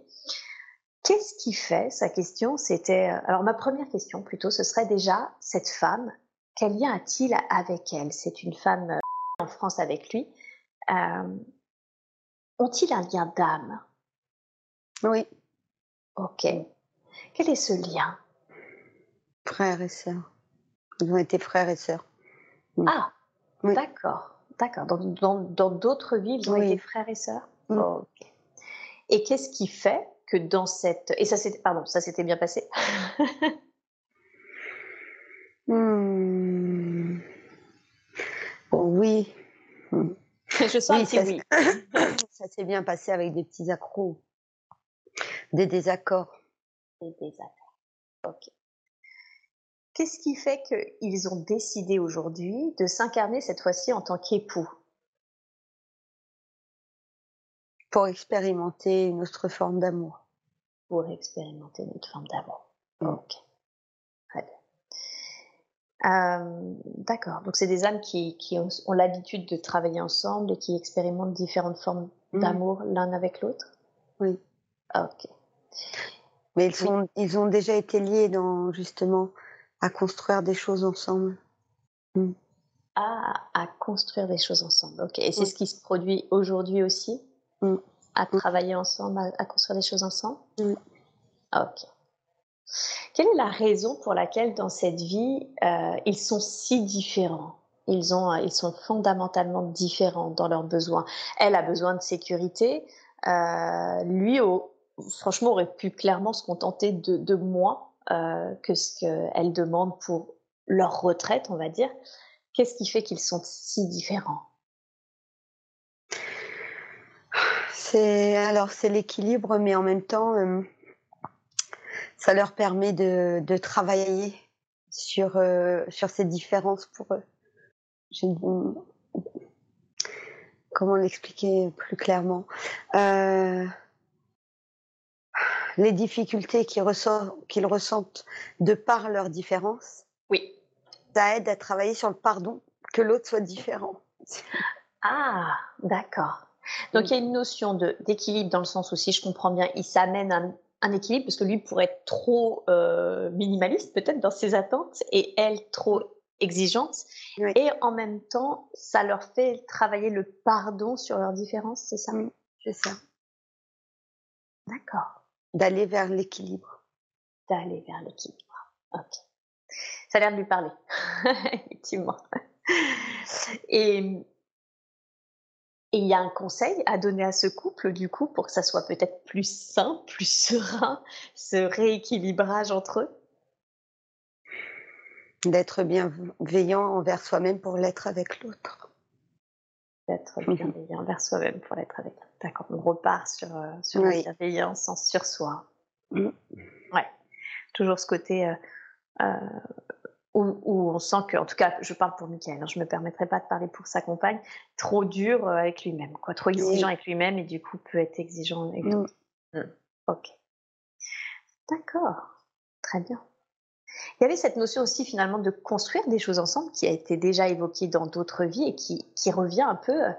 Qu'est-ce qui fait Sa question, c'était. Alors ma première question, plutôt, ce serait déjà cette femme quel lien a-t-il avec elle? C'est une femme euh, en France avec lui. Euh, ont-ils un lien d'âme? Oui. Ok. Quel est ce lien? Frères et sœurs. Ils ont été frères et sœurs. Ah, d'accord. D'accord. Dans d'autres villes, ils ont été frères et sœurs? Ok. Et qu'est-ce qui fait que dans cette... Et ça, c'était... Pardon, ça s'était bien passé Hmm. Oui. Je sens oui, ça, oui. ça s'est bien passé avec des petits accros, des désaccords. Des désaccords. Ok. Qu'est-ce qui fait qu'ils ont décidé aujourd'hui de s'incarner cette fois-ci en tant qu'époux? Pour expérimenter une autre forme d'amour. Pour expérimenter une autre forme d'amour. Mm. Ok. Euh, d'accord. Donc c'est des âmes qui, ont, l'habitude de travailler ensemble et qui expérimentent différentes formes mmh. d'amour l'un avec l'autre? Oui. Ok. Mais ils, sont, ils ont déjà été liés dans justement à construire des choses ensemble. Mmh. Ah, à construire des choses ensemble. Ok. Et c'est ce qui se produit aujourd'hui aussi? Mmh. À travailler ensemble, à, à, construire des choses ensemble Ok. Quelle est la raison pour laquelle dans cette vie, euh, ils sont si différents? Ils, ont, ils sont fondamentalement différents dans leurs besoins. Elle a besoin de sécurité. Euh, lui, franchement, aurait pu clairement se contenter de, de moins euh, que ce qu'elle demande pour leur retraite, on va dire. Qu'est-ce qui fait qu'ils sont si différents? C'est alors c'est l'équilibre, mais en même temps, euh, ça leur permet de, de travailler sur euh, sur ces différences pour eux. comment l'expliquer plus clairement? Euh, Les difficultés qu'ils ressentent, qu'ils ressentent de par leurs différences. Oui. Ça aide à travailler sur le pardon que l'autre soit différent. Ah, d'accord. Donc il y a une notion d'équilibre dans le sens où si je comprends bien, il s'amène un, un, équilibre parce que lui pourrait être trop euh, minimaliste peut-être dans ses attentes et elle trop exigeante. Oui. Et en même temps, ça leur fait travailler le pardon sur leurs différences, c'est ça? Oui, c'est ça. D'accord. D'aller vers l'équilibre. D'aller vers l'équilibre. Ok. Ça a l'air de lui parler, effectivement. Et et il y a un conseil à donner à ce couple, du coup, pour que ça soit peut-être plus sain, plus serein, ce rééquilibrage entre eux? D'être bienveillant envers soi-même pour l'être avec l'autre. D'être bienveillant envers soi-même pour l'être avec l'autre. D'accord, on repart sur, euh, sur oui. la bienveillance en sur soi. Mm. Ouais, toujours ce côté euh, euh, où, où, on sent que, en tout cas, je parle pour Michael, hein, je me permettrai pas de parler pour sa compagne, trop dur euh, avec lui-même, quoi, trop exigeant oui. avec lui-même et du coup peut être exigeant avec mm. Mm. Ok. D'accord. Très bien. Il y avait cette notion aussi finalement de construire des choses ensemble qui a été déjà évoquée dans d'autres vies et qui, qui revient un peu. Euh,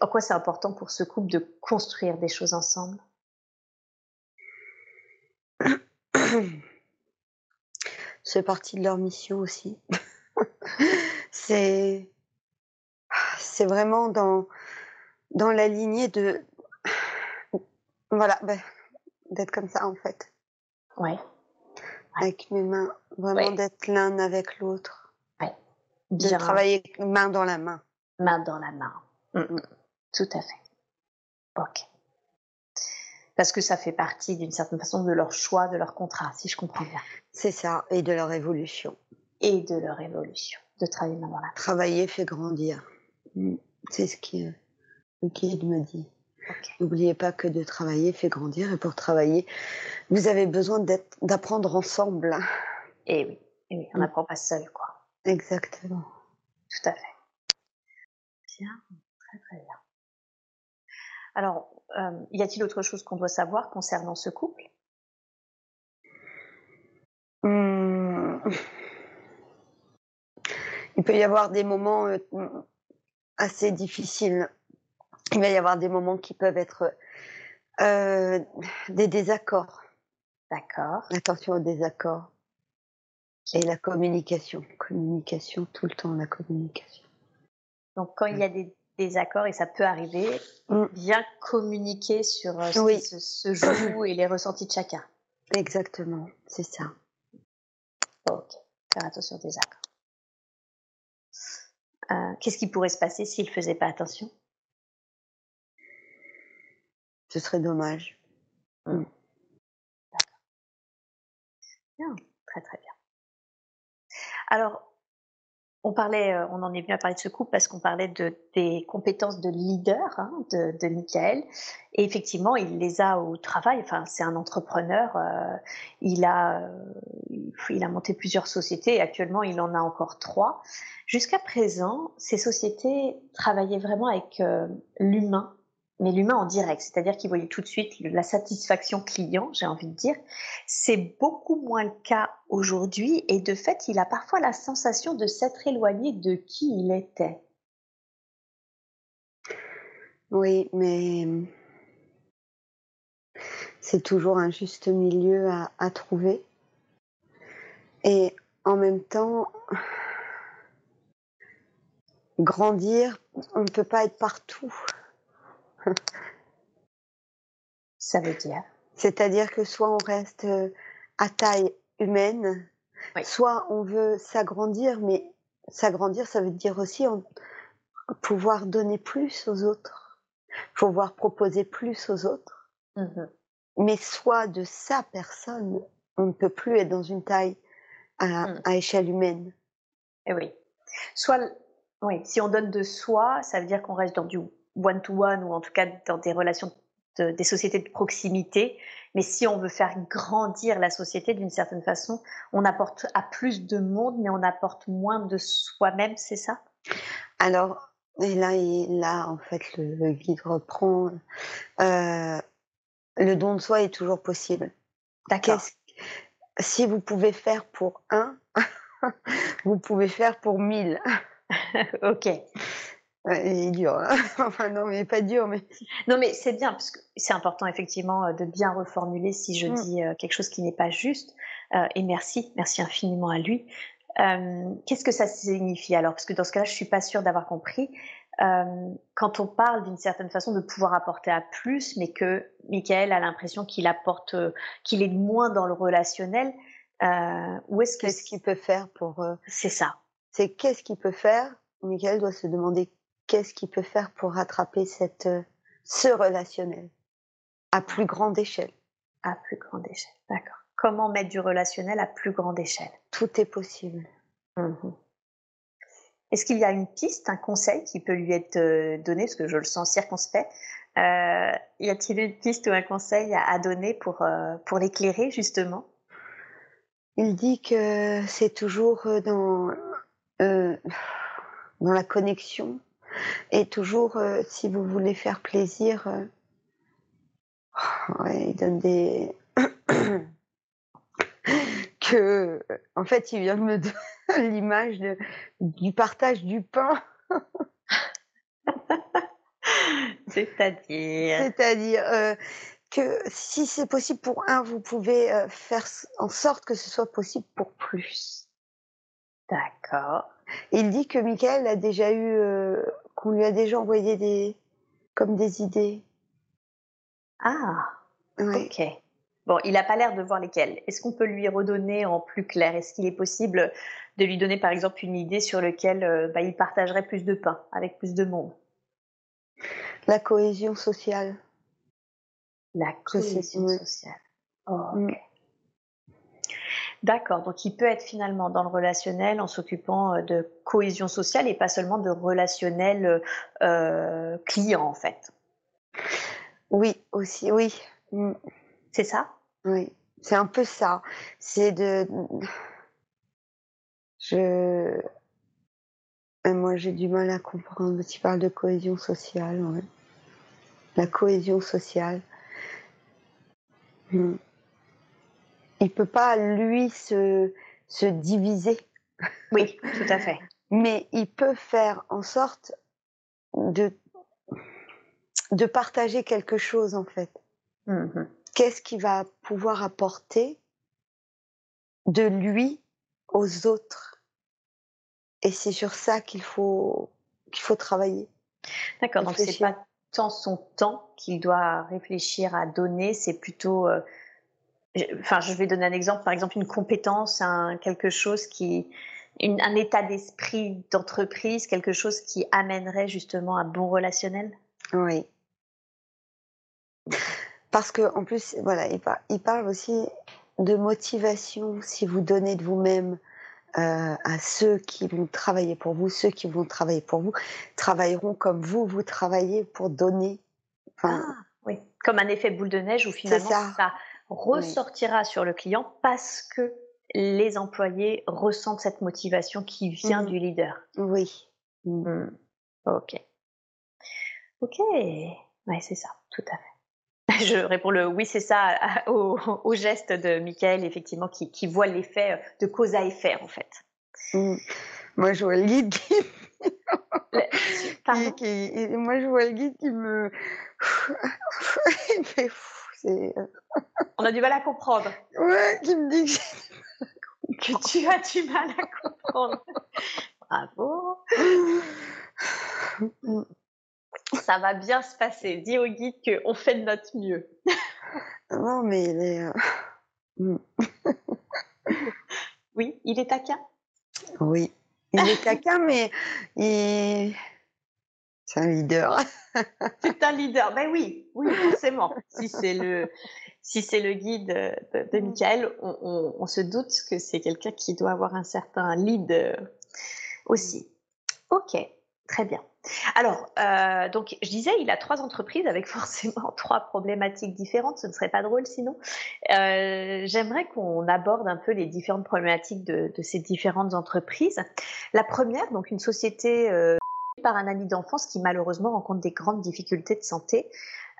en quoi c'est important pour ce couple de construire des choses ensemble? c'est partie de leur mission aussi. c'est c'est vraiment dans dans la lignée de voilà ben, d'être comme ça en fait. Ouais. Avec mes mains, vraiment Ouais. d'être l'un avec l'autre, Ouais. de Bien. travailler main dans la main. Main dans la main. Mm, mm. Tout à fait. Ok. Parce que ça fait partie d'une certaine façon de leur choix, de leur contrat, si je comprends bien. C'est ça, et de leur évolution. Et de leur évolution. De travailler dans la. Travailler fait grandir. Mm. C'est ce qui le guide me dit. N'oubliez pas que de travailler fait grandir et pour travailler, vous avez besoin d'être- d'apprendre ensemble. Et oui. Et oui, on Mm. n'apprend pas seul, quoi. Exactement. Tout à fait. Bien, très très bien. Alors, euh, y a-t-il autre chose qu'on doit savoir concernant ce couple? Hum. Il peut y avoir des moments euh, assez difficiles. Il va y avoir des moments qui peuvent être euh, des désaccords. D'accord. Attention aux désaccords. Et la communication. Communication, tout le temps la communication. Donc, quand il y a des désaccords, et ça peut arriver, Mm. bien communiquer sur euh, ce Oui. qui se, se joue et les ressentis de chacun. Exactement, c'est ça. Ok. Faire attention aux désaccords. Euh, Qu'est-ce qui pourrait se passer s'il ne faisait pas attention? Ce serait dommage. Bien, très très bien. Alors, on parlait, euh, on en est venu à parler de ce couple parce qu'on parlait de, des compétences de leader hein, de, de Michael. Et effectivement, il les a au travail. Enfin, c'est un entrepreneur. euh, il a, euh, il a monté plusieurs sociétés et actuellement, il en a encore trois. Jusqu'à présent, ces sociétés travaillaient vraiment avec l'humain, mais l'humain en direct, c'est-à-dire qu'ils voyaient tout de suite la satisfaction client, j'ai envie de dire. C'est beaucoup moins le cas aujourd'hui et de fait, il a parfois la sensation de s'être éloigné de qui il était. Oui, mais c'est toujours un juste milieu à, à trouver. Et en même temps, grandir, on ne peut pas être partout. Ça veut dire C'est-à-dire que soit on reste euh, à taille humaine, Oui. soit on veut s'agrandir, mais s'agrandir, ça veut dire aussi en- pouvoir donner plus aux autres, pouvoir proposer plus aux autres. Mhm. mais soit de sa personne, on ne peut plus être dans une taille à, Mm. à échelle humaine. Eh oui. Soit Oui, si on donne de soi, ça veut dire qu'on reste dans du one-to-one ou en tout cas dans des relations, des sociétés de proximité. Mais si on veut faire grandir la société d'une certaine façon, on apporte à plus de monde, mais on apporte moins de soi-même, c'est ça? Alors, et là, et là, en fait, le, guide reprend. Euh, le don de soi est toujours possible. D'accord. Si vous pouvez faire pour un, vous pouvez faire pour mille. ok. Il est dur. Hein. enfin, non, mais pas dur, mais. Non, mais c'est bien, parce que c'est important, effectivement, euh, de bien reformuler si je mm. dis euh, quelque chose qui n'est pas juste. Euh, et merci, merci infiniment à lui. Qu'est-ce que ça signifie alors? Parce que dans ce cas-là, je suis pas sûre d'avoir compris. quand on parle d'une certaine façon de pouvoir apporter à plus, mais que Michael a l'impression qu'il apporte, qu'il est moins dans le relationnel, où est-ce que. Qu'est-ce qu'il peut faire pour. C'est ça. C'est qu'est-ce qu'il peut faire? Michael doit se demander qu'est-ce qu'il peut faire pour rattraper cette, euh, ce relationnel à plus grande échelle? À plus grande échelle, d'accord. Comment mettre du relationnel à plus grande échelle? Tout est possible. Mmh Est-ce qu'il y a une piste, un conseil qui peut lui être euh, donné, parce que je le sens circonspect euh, Y a-t-il une piste ou un conseil à, donner pour, pour l'éclairer, justement? Il dit que c'est toujours dans, dans la connexion et toujours, euh, si vous voulez faire plaisir, euh, il donne des. que, en fait, il vient de me donner l'image du partage du pain. C'est-à-dire? C'est-à-dire euh, que si c'est possible pour un, vous pouvez faire en sorte que ce soit possible pour plus. D'accord. Il dit que Michael a déjà eu qu'on lui a déjà envoyé des comme des idées. Ah, ok. Bon, il n'a pas l'air de voir lesquelles. Est-ce qu'on peut lui redonner en plus clair? Est-ce qu'il est possible de lui donner par exemple une idée sur laquelle euh, bah, il partagerait plus de pain avec plus de monde? La cohésion sociale. La cohésion sociale. Oh, ok. D'accord, donc il peut être finalement dans le relationnel en s'occupant euh, de cohésion sociale et pas seulement de relationnel euh, euh, client en fait. Oui, aussi, oui. Mm. C'est ça? Oui, c'est un peu ça. C'est de... Je... moi j'ai du mal à comprendre. Tu parles de cohésion sociale, ouais. La cohésion sociale. Mm il peut pas lui se, se diviser. Oui, tout à fait. Mais il peut faire en sorte de, de partager quelque chose en fait. Mm-hmm. Qu'est-ce qu'il va pouvoir apporter de lui aux autres? Et c'est sur ça qu'il faut qu'il faut travailler. D'accord. Donc c'est pas tant son temps qu'il doit réfléchir à donner, c'est plutôt euh, enfin, je vais donner un exemple, par exemple une compétence, un, quelque chose qui, un état d'esprit d'entreprise, quelque chose qui amènerait justement un bon relationnel. Oui. Parce que en plus, voilà, il, parle aussi de motivation. Si vous donnez de vous-même euh, à ceux qui vont travailler pour vous, ceux qui vont travailler pour vous travailleront comme vous, vous travaillez pour donner. ah, oui, comme un effet boule de neige où finalement ça ressortira sur le client parce que les employés ressentent cette motivation qui vient mmh. du leader. Oui. Mmh. Ok. Ok. Ouais, c'est ça, tout à fait. Je réponds le oui, c'est ça au, geste de Michael, effectivement, qui, qui voit l'effet de cause à effet, en fait. Mmh. Moi, je vois le guide qui... Moi, je vois le guide qui me... Euh, On a du mal à comprendre. Ouais, qui me dit que, tu as du mal à comprendre. Bravo. Ça va bien se passer. Dis au guide qu'on fait de notre mieux. non, mais il est. Euh, mm. oui, il est taquin. Oui, il est taquin, mais il c'est un leader. c'est un leader. Ben oui, oui, forcément. si c'est le, si c'est le guide de, de Michael, on, se doute que c'est quelqu'un qui doit avoir un certain lead euh, aussi. Ok. Très bien. Alors, euh, donc, je disais, il a trois entreprises avec forcément trois problématiques différentes. Ce ne serait pas drôle sinon. Euh, J'aimerais qu'on aborde un peu les différentes problématiques de, de, ces différentes entreprises. La première, donc, une société euh, par un ami d'enfance qui malheureusement rencontre des grandes difficultés de santé.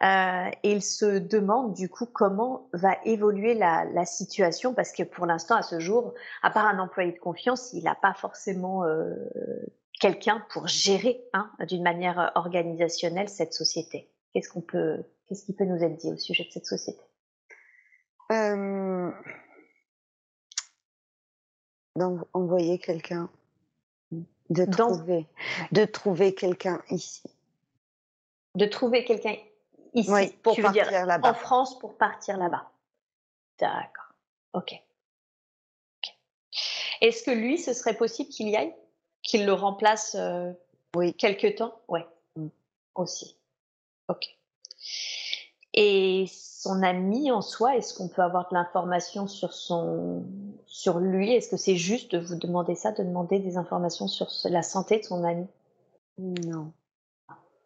Euh, et il se demande du coup comment va évoluer la, situation parce que pour l'instant, à ce jour, à part un employé de confiance, il n'a pas forcément euh, quelqu'un pour gérer hein, d'une manière organisationnelle cette société. Qu'est-ce qu'on peut, qu'est-ce qui peut nous être dit au sujet de cette société? Euh... D'envoyer quelqu'un, de trouver, de trouver quelqu'un ici. De trouver quelqu'un ici oui, pour tu partir là-bas. En France pour partir là-bas. D'accord. Ok. okay. Est-ce que lui, ce serait possible qu'il y aille? Qu'il le remplace euh, oui. quelque temps? Oui, mm. aussi. Ok. Et son ami en soi, est-ce qu'on peut avoir de l'information sur son, sur lui? Est-ce que c'est juste de vous demander ça, de demander des informations sur la santé de son ami? Non.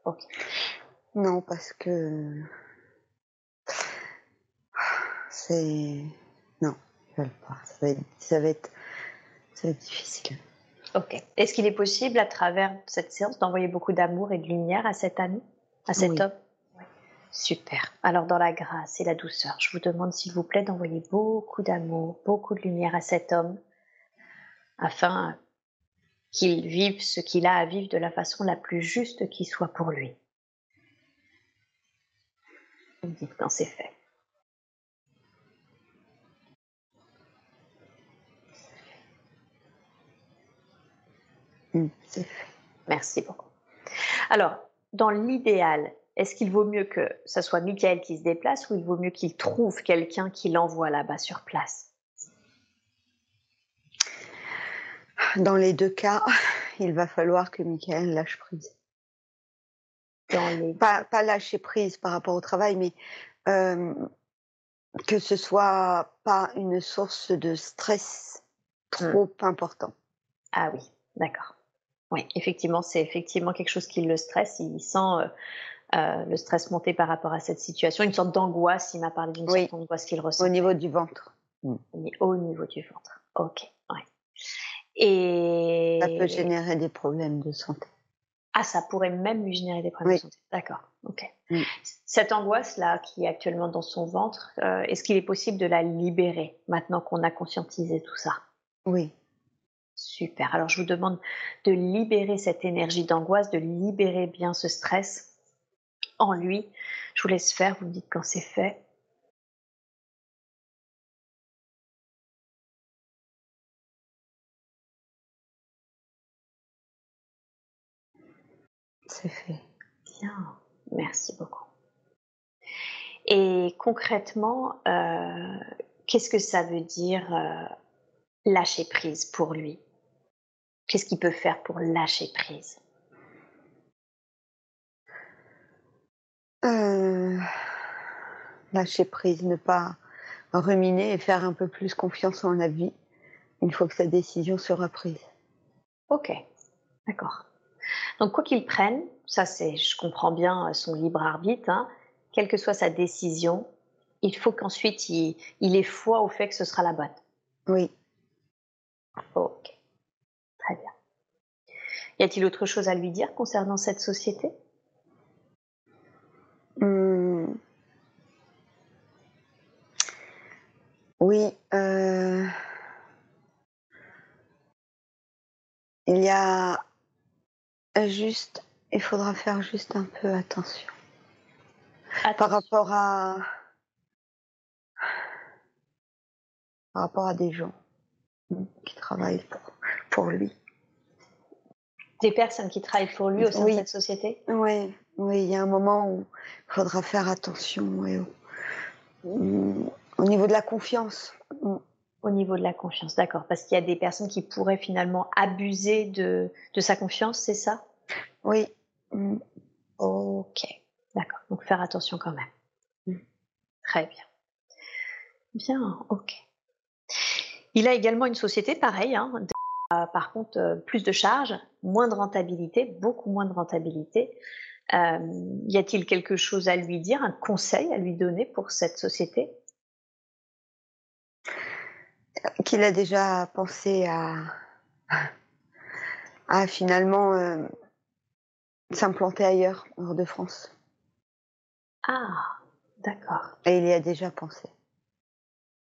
Ok. Non, parce que c'est non, je veulent pas. Ça va être, ça va être, ça va être difficile. Ok. Est-ce qu'il est possible, à travers cette séance, d'envoyer beaucoup d'amour et de lumière à cet ami, à cet oui. homme? Super. Alors, dans la grâce et la douceur, je vous demande, s'il vous plaît, d'envoyer beaucoup d'amour, beaucoup de lumière à cet homme, afin qu'il vive ce qu'il a à vivre de la façon la plus juste qui soit pour lui. Dites quand c'est fait. Merci beaucoup. Alors, dans l'idéal, est-ce qu'il vaut mieux que ce soit Michael qui se déplace ou il vaut mieux qu'il trouve quelqu'un qui l'envoie là-bas sur place? Dans les deux cas, il va falloir que Michael lâche prise. Les... Pas, pas, lâcher prise par rapport au travail, mais euh, que ce soit pas une source de stress trop mmh. important. Ah oui, d'accord. Oui, effectivement, c'est effectivement quelque chose qui le stresse. Il sent euh, euh, le stress monter par rapport à cette situation, une sorte d'angoisse. Il m'a parlé d'une oui. sorte d'angoisse qu'il ressent. Au niveau du ventre. Mm. Au niveau du ventre. Ok. Ouais. Et ça peut générer des problèmes de santé. Ah, ça pourrait même lui générer des problèmes oui. de santé. D'accord. Ok. Mm. Cette angoisse là, qui est actuellement dans son ventre, euh, est-ce qu'il est possible de la libérer maintenant qu'on a conscientisé tout ça? Oui. Super. Alors, je vous demande de libérer cette énergie d'angoisse, de libérer bien ce stress en lui. Je vous laisse faire, vous me dites quand c'est fait. C'est fait. Bien. Merci beaucoup. Et concrètement, euh, qu'est-ce que ça veut dire euh, lâcher prise pour lui? Qu'est-ce qu'il peut faire pour lâcher prise? Euh, Lâcher prise, ne pas ruminer et faire un peu plus confiance en la vie une fois que sa décision sera prise. Ok, d'accord. Donc quoi qu'il prenne, ça c'est, je comprends bien son libre arbitre, hein, quelle que soit sa décision, il faut qu'ensuite il, il ait foi au fait que ce sera la bonne. Oui. Ok. Très bien. Y a-t-il autre chose à lui dire concernant cette société? Mmh. Oui. Euh... Il y a juste, il faudra faire juste un peu attention, attention. par rapport à par rapport à des gens qui travaillent pour, pour lui. Des personnes qui travaillent pour lui au sein oui. de cette société? Oui, oui, il y a un moment où il faudra faire attention oui, au, au, niveau de la confiance. Au niveau de la confiance, d'accord. Parce qu'il y a des personnes qui pourraient finalement abuser de, de sa confiance, c'est ça? Oui. Ok, d'accord. Donc faire attention quand même. Très bien. Bien, ok. Il a également une société pareille, hein, par contre plus de charges, moins de rentabilité, beaucoup moins de rentabilité. Y a-t-il quelque chose à lui dire, un conseil à lui donner pour cette société? Qu'il a déjà pensé à, à finalement s'implanter ailleurs, hors de France. Ah, d'accord. Et il y a déjà pensé.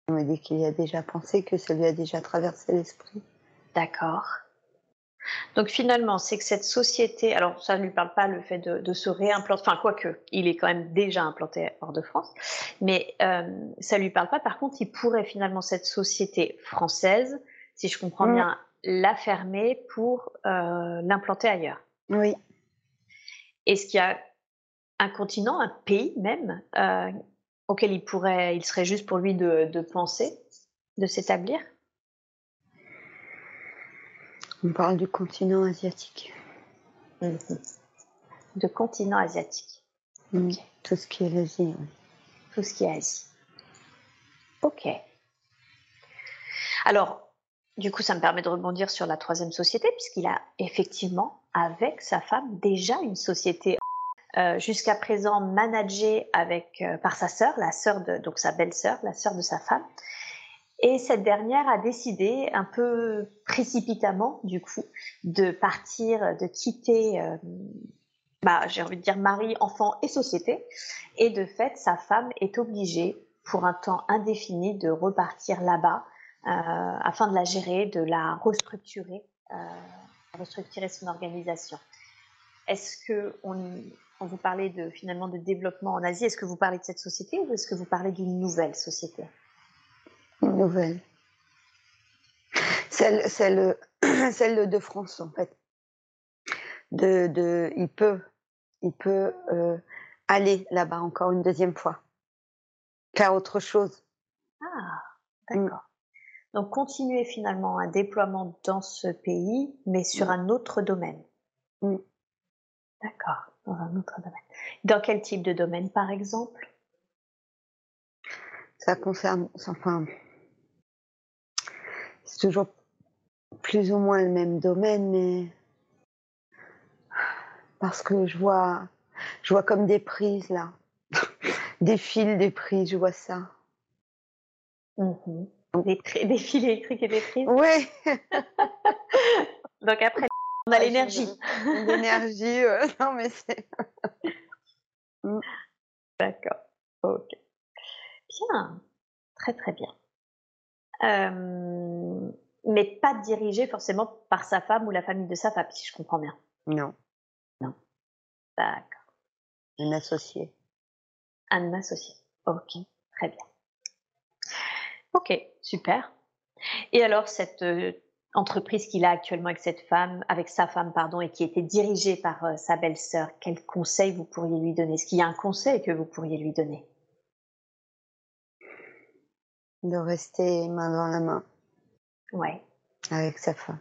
On me dit qu'il y a déjà pensé, que ça lui a déjà traversé l'esprit. D'accord. Donc finalement, c'est que cette société, alors ça ne lui parle pas le fait de, se réimplanter, enfin quoique, il est quand même déjà implanté hors de France, mais euh, ça lui parle pas. Par contre, il pourrait finalement cette société française, si je comprends mm. bien, la fermer pour euh, l'implanter ailleurs. Oui. Est-ce qu'il y a un continent, un pays même, euh, auquel il pourrait, il serait juste pour lui de, penser, de s'établir? On parle du continent asiatique. Mhm. De continent asiatique. Tout ce qui est l'Asie. Tout ce qui est Asie. Ok. Alors, du coup, ça me permet de rebondir sur la troisième société, puisqu'il a effectivement, avec sa femme, déjà une société euh, jusqu'à présent managée avec, euh, par sa sœur, la sœur de, donc sa belle-sœur, la sœur de sa femme. Et cette dernière a décidé, un peu précipitamment du coup, de partir, de quitter, euh, bah, j'ai envie de dire mari, enfant et société. Et de fait, sa femme est obligée, pour un temps indéfini, de repartir là-bas euh, afin de la gérer, de la restructurer, euh, restructurer son organisation. Est-ce que on, quand vous parlez de finalement de développement en Asie, est-ce que vous parlez de cette société ou est-ce que vous parlez d'une nouvelle société? Nouvelle. Celle, celle, celle de France en fait. De, de, il peut, il peut euh, aller là-bas encore une deuxième fois, faire autre chose. Ah, d'accord. Donc continuer finalement un déploiement dans ce pays, mais sur un autre domaine. D'accord dans un autre domaine. Dans quel type de domaine, par exemple? Ça concerne, enfin, c'est toujours plus ou moins le même domaine, mais parce que je vois, je vois comme des prises là, des fils, des prises, je vois ça. Mhm. Des, des, fils électriques et des prises? Oui. Donc après on a l'énergie. L'énergie, euh, non mais c'est. D'accord. Ok. Bien. Très très bien. Euh, mais pas dirigé forcément par sa femme ou la famille de sa femme, si je comprends bien. Non. Non. D'accord. Un associé. Un associé. Ok. Très bien. Ok. Super. Et alors cette euh, entreprise qu'il a actuellement avec cette femme, avec sa femme, pardon, et qui était dirigée par euh, sa belle-sœur, quel conseil vous pourriez lui donner? Est-ce qu'il y a un conseil que vous pourriez lui donner? De rester main dans la main. Ouais. Avec sa femme.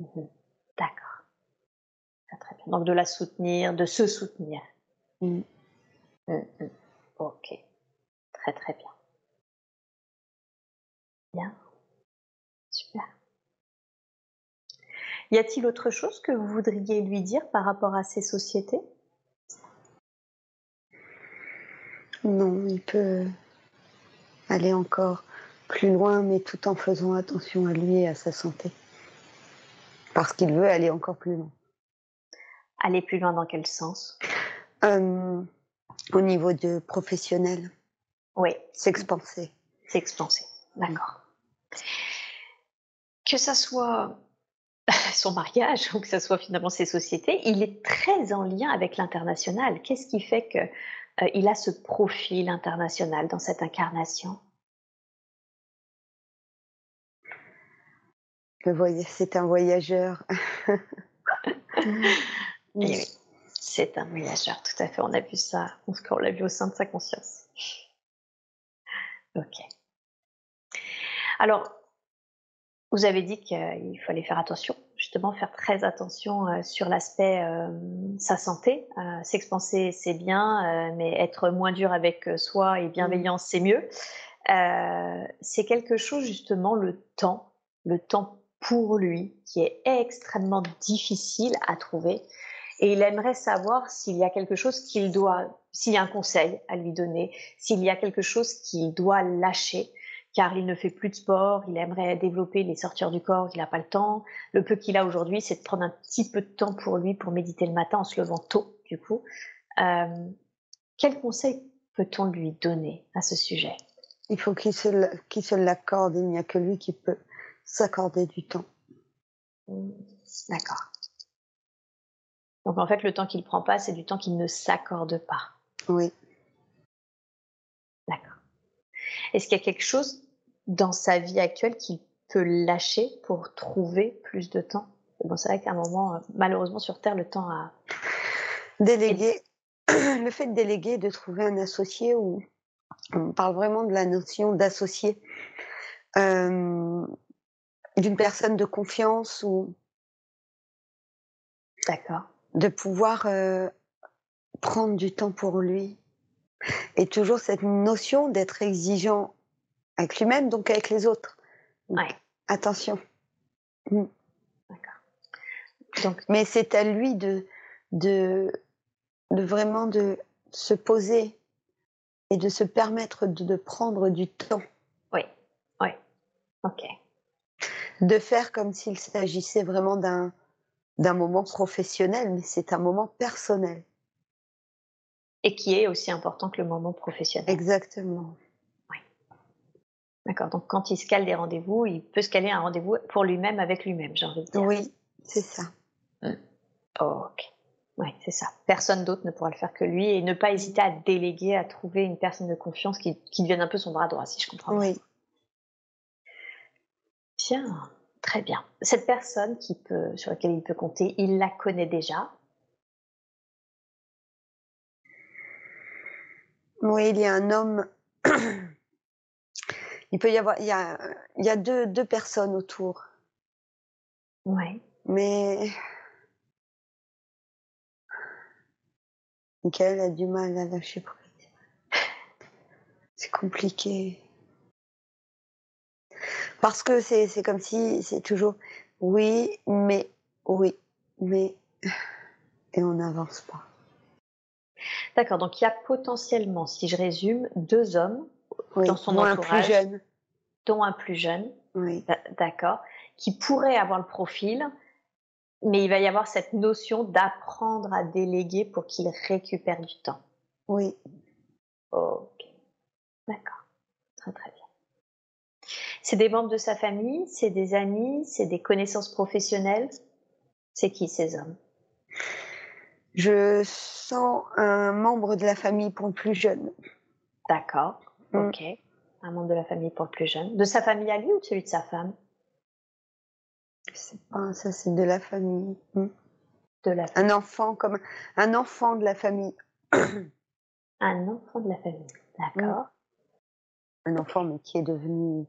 Mhm. D'accord. Très bien. Donc de la soutenir, de se soutenir. Mm. Mm, mm. Ok. Très très bien. Bien. Super. Y a-t-il autre chose que vous voudriez lui dire par rapport à ces sociétés? Non, il peut aller encore plus loin, mais tout en faisant attention à lui et à sa santé. Parce qu'il veut aller encore plus loin. Aller plus loin dans quel sens? Euh, Au niveau de professionnel. Oui. S'expanser. S'expanser, d'accord. Que ça soit son mariage ou que ce soit finalement ses sociétés, il est très en lien avec l'international. Qu'est-ce qui fait qu'il euh, a ce profil international dans cette incarnation c'est un voyageur. oui, c'est un voyageur, tout à fait. On a vu ça, on l'a vu au sein de sa conscience. Ok. Alors, vous avez dit qu'il fallait faire attention, justement faire très attention euh, sur l'aspect euh, sa santé. Euh, s'expanser, c'est bien, mais être moins dur avec soi et bienveillant, c'est mieux. c'est quelque chose, justement, le temps, le temps pour lui qui est extrêmement difficile à trouver. Et il aimerait savoir s'il y a quelque chose qu'il doit, s'il y a un conseil à lui donner, s'il y a quelque chose qu'il doit lâcher, car il ne fait plus de sport, il aimerait développer les sortir du corps, il n'a pas le temps. Le peu qu'il a aujourd'hui, c'est de prendre un petit peu de temps pour lui, pour méditer le matin en se levant tôt, du coup. Euh, quel conseil peut-on lui donner à ce sujet? Il faut qu'il se, se l'accorde, il n'y a que lui qui peut s'accorder du temps. Mmh, d'accord. Donc en fait, le temps qu'il prend pas, c'est du temps qu'il ne s'accorde pas. Oui. Est-ce qu'il y a quelque chose dans sa vie actuelle qu'il peut lâcher pour trouver plus de temps? Bon, c'est vrai qu'à un moment, euh, malheureusement sur Terre, le temps a. Déléguer. Le fait de déléguer, de trouver un associé, ou on parle vraiment de la notion d'associé, euh, d'une personne de confiance ou. D'accord. De pouvoir euh, prendre du temps pour lui. Et toujours cette notion d'être exigeant avec lui-même, donc avec les autres. Ouais. Attention. Mm. D'accord. Donc, Mais c'est à lui de, de, de vraiment de se poser et de se permettre de, de prendre du temps. oui, oui. Ok. De faire comme s'il s'agissait vraiment d'un d'un moment professionnel, mais c'est un moment personnel. Et qui est aussi important que le moment professionnel. Exactement. D'accord. Donc quand il se cale des rendez-vous, il peut se caler un rendez-vous pour lui-même avec lui-même, j'ai envie de dire. Oui, c'est ça. ok. Oui, c'est ça. Personne d'autre ne pourra le faire que lui et ne pas hésiter à déléguer, à trouver une personne de confiance qui, qui devienne un peu son bras droit, si je comprends bien. Oui. Bien, très bien. Cette personne qui peut, sur laquelle il peut compter, il la connaît déjà. Oui, il y a un homme. il peut y avoir, il y a, il y a deux, deux personnes autour, Oui. mais Michael a du mal à lâcher prise. C'est compliqué. Parce que c'est, c'est comme si c'est toujours oui, mais, oui, mais, et on n'avance pas. D'accord. Donc il y a potentiellement, si je résume, deux hommes Oui, Dans son dont un entourage. plus jeune. dont un plus jeune, Oui, d'a- d'accord, qui pourrait avoir le profil, mais il va y avoir cette notion d'apprendre à déléguer pour qu'il récupère du temps. oui. Ok, d'accord, très très bien. C'est des membres de sa famille, c'est des amis, c'est des connaissances professionnelles. C'est qui ces hommes? Je sens un membre de la famille pour le plus jeune. D'accord, Mm. ok. Un membre de la famille pour le plus jeune. De sa famille à lui ou de celui de sa femme? C'est pas ça, c'est de la famille. Mm. De la famille. Un enfant comme un enfant de la famille. Un enfant de la famille. D'accord. Un enfant, mais qui est devenu,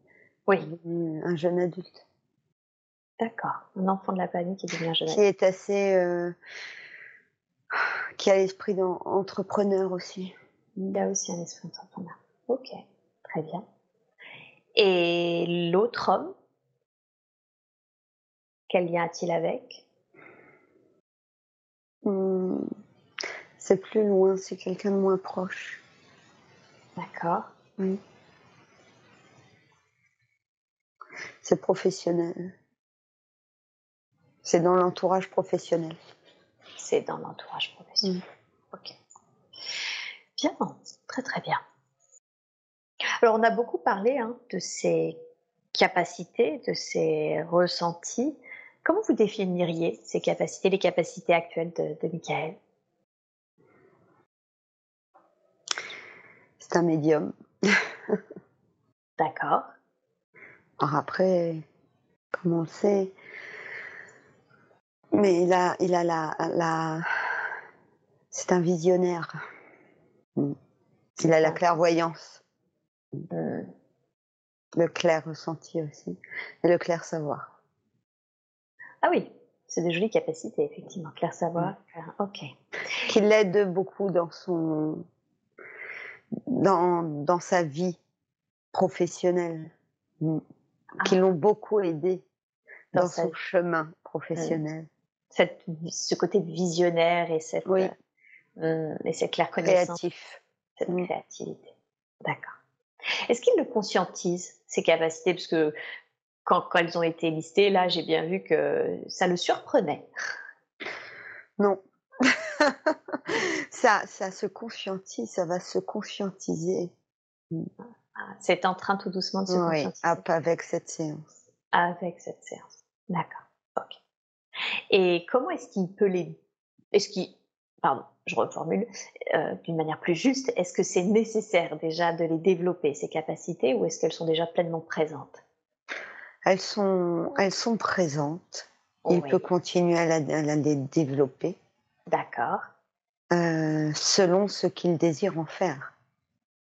Oui, devenu un jeune adulte. d'accord. Un enfant de la famille qui devient jeune. Qui est assez. euh, qui a l'esprit d'entrepreneur aussi. Il a aussi un esprit entrepreneur. Ok, très bien. Et l'autre homme, quel lien a-t-il avec? Hmm, C'est plus loin, c'est quelqu'un de moins proche. D'accord. Oui. C'est professionnel. C'est dans l'entourage professionnel. C'est dans l'entourage professionnel. Ok. Bien, très très bien. Alors on a beaucoup parlé hein, de ses capacités, de ses ressentis. Comment vous définiriez ces capacités, les capacités actuelles de, de Michael? C'est un médium. D'accord. Alors après, comme on le sait, mais il a, il a la, la, c'est un visionnaire. Mm. Il a la clairvoyance, le clair ressenti aussi, et le clair savoir. Ah oui, c'est des jolies capacités, effectivement. Claire savoir. clair- Ok. Qui l'aide beaucoup dans son, dans, dans sa vie professionnelle. Mm. Qui l'ont beaucoup aidé dans, son chemin professionnel. Cette, ce côté visionnaire et cette, oui. euh, et cette claire connaissance. Créatif. Cette créativité. D'accord. Est-ce qu'il le conscientise, ces capacités? Parce que quand, quand elles ont été listées, là, j'ai bien vu que ça le surprenait. Non. ça, ça se conscientise, ça va se conscientiser. Ah, c'est en train tout doucement de se Oui, conscientiser. avec cette séance. Avec cette séance. D'accord. Ok. Et comment est-ce qu'il peut les. Est-ce qu'il. Pardon, je reformule euh, d'une manière plus juste. Est-ce que c'est nécessaire déjà de les développer, ces capacités, ou est-ce qu'elles sont déjà pleinement présentes? Elles sont, elles sont présentes. Il Oui. peut continuer à, la- à la les développer D'accord. euh, selon ce qu'il désire en faire.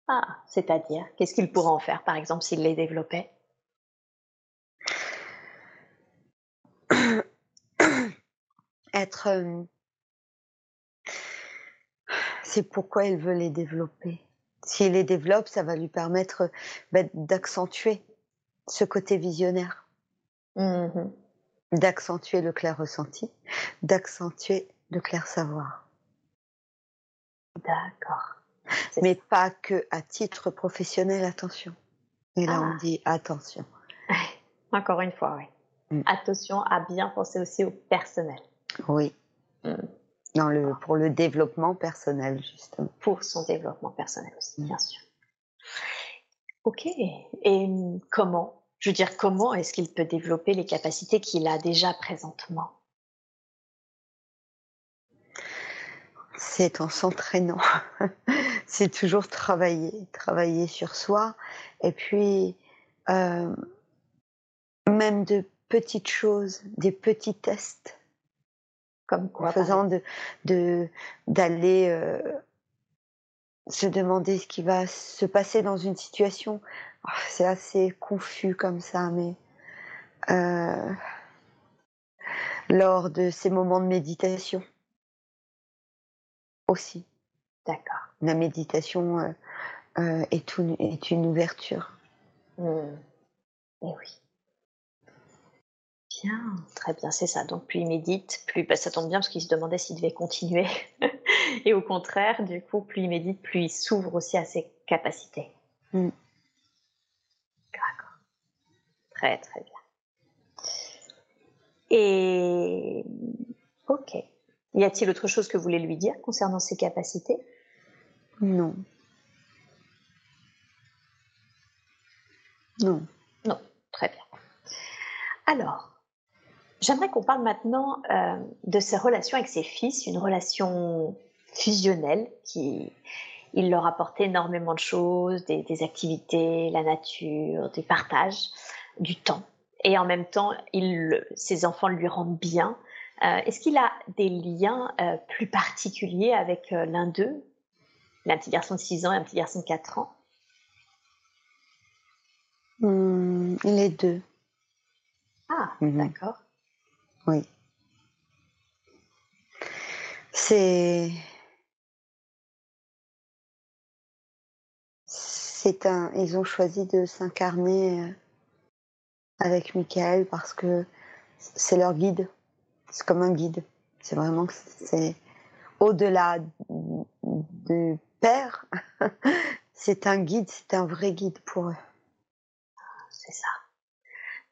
Ah, c'est-à-dire, qu'est-ce qu'il pourrait en faire, par exemple, s'il les développait? Être. euh, c'est pourquoi il veut les développer. S'il les développe, ça va lui permettre bah, d'accentuer ce côté visionnaire, Mhm. d'accentuer le clair ressenti, d'accentuer le clair savoir. D'accord. Mais pas que à titre professionnel, attention. Et là, Ah. on dit attention. Encore une fois, oui. Mm. Attention à bien penser aussi au personnel. Oui. Mm. Dans le, pour le développement personnel, justement. pour son développement personnel aussi, Mm. bien sûr. Ok. Et hum, comment Je veux dire, comment est-ce qu'il peut développer les capacités qu'il a déjà présentement? C'est en s'entraînant. c'est toujours travailler, travailler sur soi. Et puis, euh, même de petites choses, des petits tests, Comme en faisant de de- d'aller euh, se demander ce qui va se passer dans une situation. Oh, c'est assez confus comme ça, mais euh, lors de ces moments de méditation aussi. D'accord. La méditation euh, est, une, est une ouverture. Eh oui. Bien, très bien, c'est ça. Donc plus il médite, plus bah, ça tombe bien parce qu'il se demandait s'il devait continuer. Et au contraire, du coup, plus il médite, plus il s'ouvre aussi à ses capacités. Mm. D'accord. Très très bien. Et ok. Y a-t-il autre chose que vous voulez lui dire concernant ses capacités? Non. Non. Non, très bien. Alors, j'aimerais qu'on parle maintenant euh, de ses relations avec ses fils, une relation fusionnelle qui il leur apporte énormément de choses, des, des activités, la nature, des partages, du temps. Et en même temps, il, ses enfants lui rendent bien. Euh, Est-ce qu'il a des liens euh, plus particuliers avec l'un d'eux? Un petit garçon de 6 ans et un petit garçon de 4 ans Hum, les deux. Ah, Mhm. d'accord. Oui. C'est. C'est un. Ils ont choisi de s'incarner euh, avec Michael parce que c'est leur guide. C'est comme un guide. C'est vraiment que c'est au-delà du père. c'est un guide, c'est un vrai guide pour eux. C'est ça.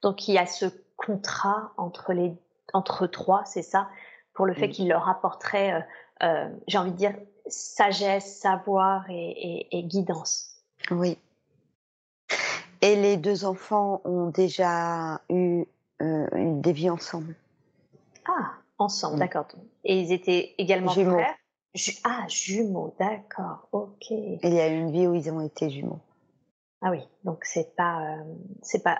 Donc il y a ce contrat entre les entre trois, c'est ça, pour le fait Mm. qu'il leur apporterait, euh, euh, j'ai envie de dire, sagesse, savoir et, et- et guidance. Oui. Et les deux enfants ont déjà eu euh, des vies ensemble? Ah, ensemble, Mm. d'accord. Et ils étaient également Jumeaux. frères? Ju- ah, jumeaux, d'accord, ok. Et il y a eu une vie où ils ont été jumeaux. Ah oui, donc c'est pas, euh, c'est pas,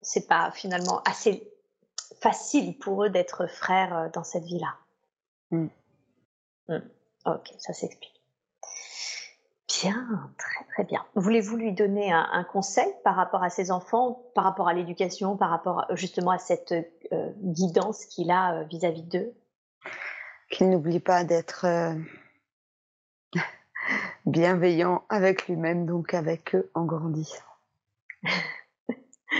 c'est pas finalement assez facile pour eux d'être frères euh, dans cette vie-là. Mm. Mm. Ok, ça s'explique. Bien, très très bien. Voulez-vous lui donner un, un conseil par rapport à ses enfants, par rapport à l'éducation, par rapport justement à cette euh, guidance qu'il a euh, vis-à-vis d'eux? Qu'il n'oublie pas d'être euh, bienveillant avec lui-même, donc avec eux en grandissant.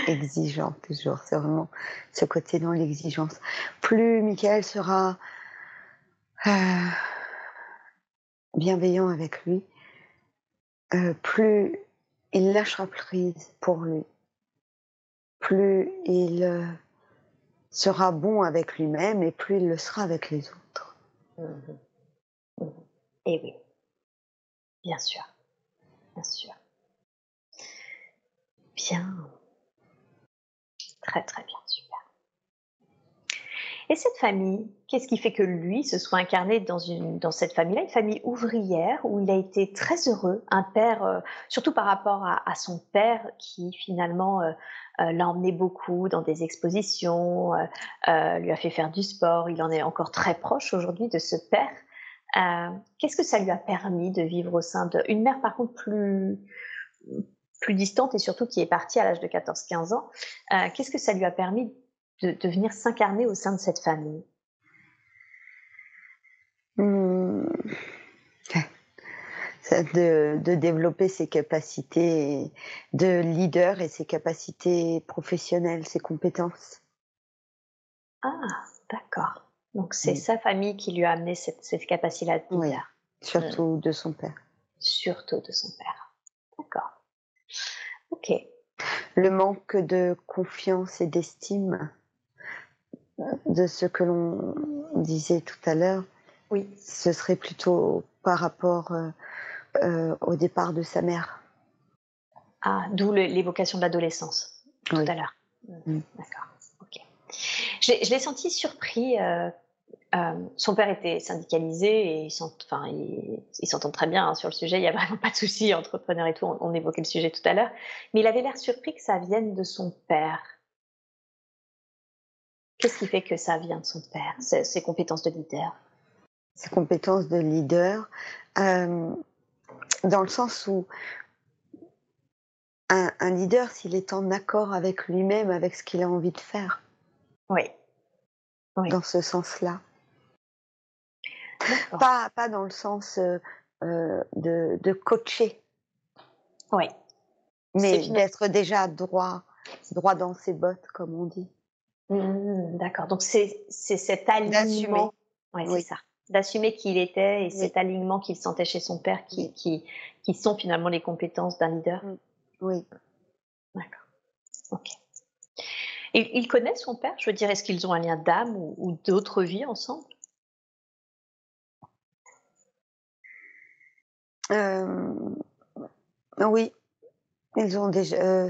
exigeant toujours. C'est vraiment ce côté dans l'exigence. Plus Michael sera euh, bienveillant avec lui, euh, plus il lâchera prise pour lui, plus il euh, sera bon avec lui-même et plus il le sera avec les autres. Mhm. Mhm. Et oui, bien sûr, bien sûr. Bien. Très très bien, super. Et cette famille, qu'est-ce qui fait que lui se soit incarné dans, une, dans cette famille-là, une famille ouvrière où il a été très heureux, un père, euh, surtout par rapport à, son père qui finalement euh, euh, l'a emmené beaucoup dans des expositions, lui a fait faire du sport, il en est encore très proche aujourd'hui de ce père. qu'est-ce que ça lui a permis de vivre au sein de... Une mère par contre plus plus distante et surtout qui est partie à l'âge de 14-15 ans, qu'est-ce que ça lui a permis de, venir s'incarner au sein de cette famille? Hmm. de, de, développer ses capacités de leader et ses capacités professionnelles, ses compétences. Ah, d'accord. Donc c'est sa famille qui lui a amené cette, cette capacité-là leader. surtout de son père. Surtout de son père. D'accord. Ok. Le manque de confiance et d'estime de ce que l'on disait tout à l'heure, oui. ce serait plutôt par rapport euh, euh, au départ de sa mère. Ah, d'où l'évocation de l'adolescence tout à l'heure. Mm. D'accord. Ok. Je, l'ai senti surpris. Euh, son père était syndicalisé et ils s'entendent très bien hein, sur le sujet. Il n'y a vraiment pas de souci, entrepreneur et tout. On, on évoquait le sujet tout à l'heure. Mais il avait l'air surpris que ça vienne de son père. Qu'est-ce qui fait que ça vient de son père, ses, compétences de leader? Ses compétences de leader, euh, dans le sens où un, leader, s'il est en accord avec lui-même, avec ce qu'il a envie de faire. Oui. Dans ce sens-là. Pas, pas dans le sens euh, euh, de, de, coacher. Oui. Mais d'être déjà droit, droit dans ses bottes, comme on dit. Mmh, d'accord. Donc c'est cet alignement. Ouais, oui. c'est ça. D'assumer qui il était et cet alignement qu'il sentait chez son père qui, qui, qui sont finalement les compétences d'un leader. Mmh. Oui. D'accord. Ok. Et il connaît son père? Je veux dire, est-ce qu'ils ont un lien d'âme ou, d'autres vies ensemble? Euh, Oui. Ils ont déjà. Euh,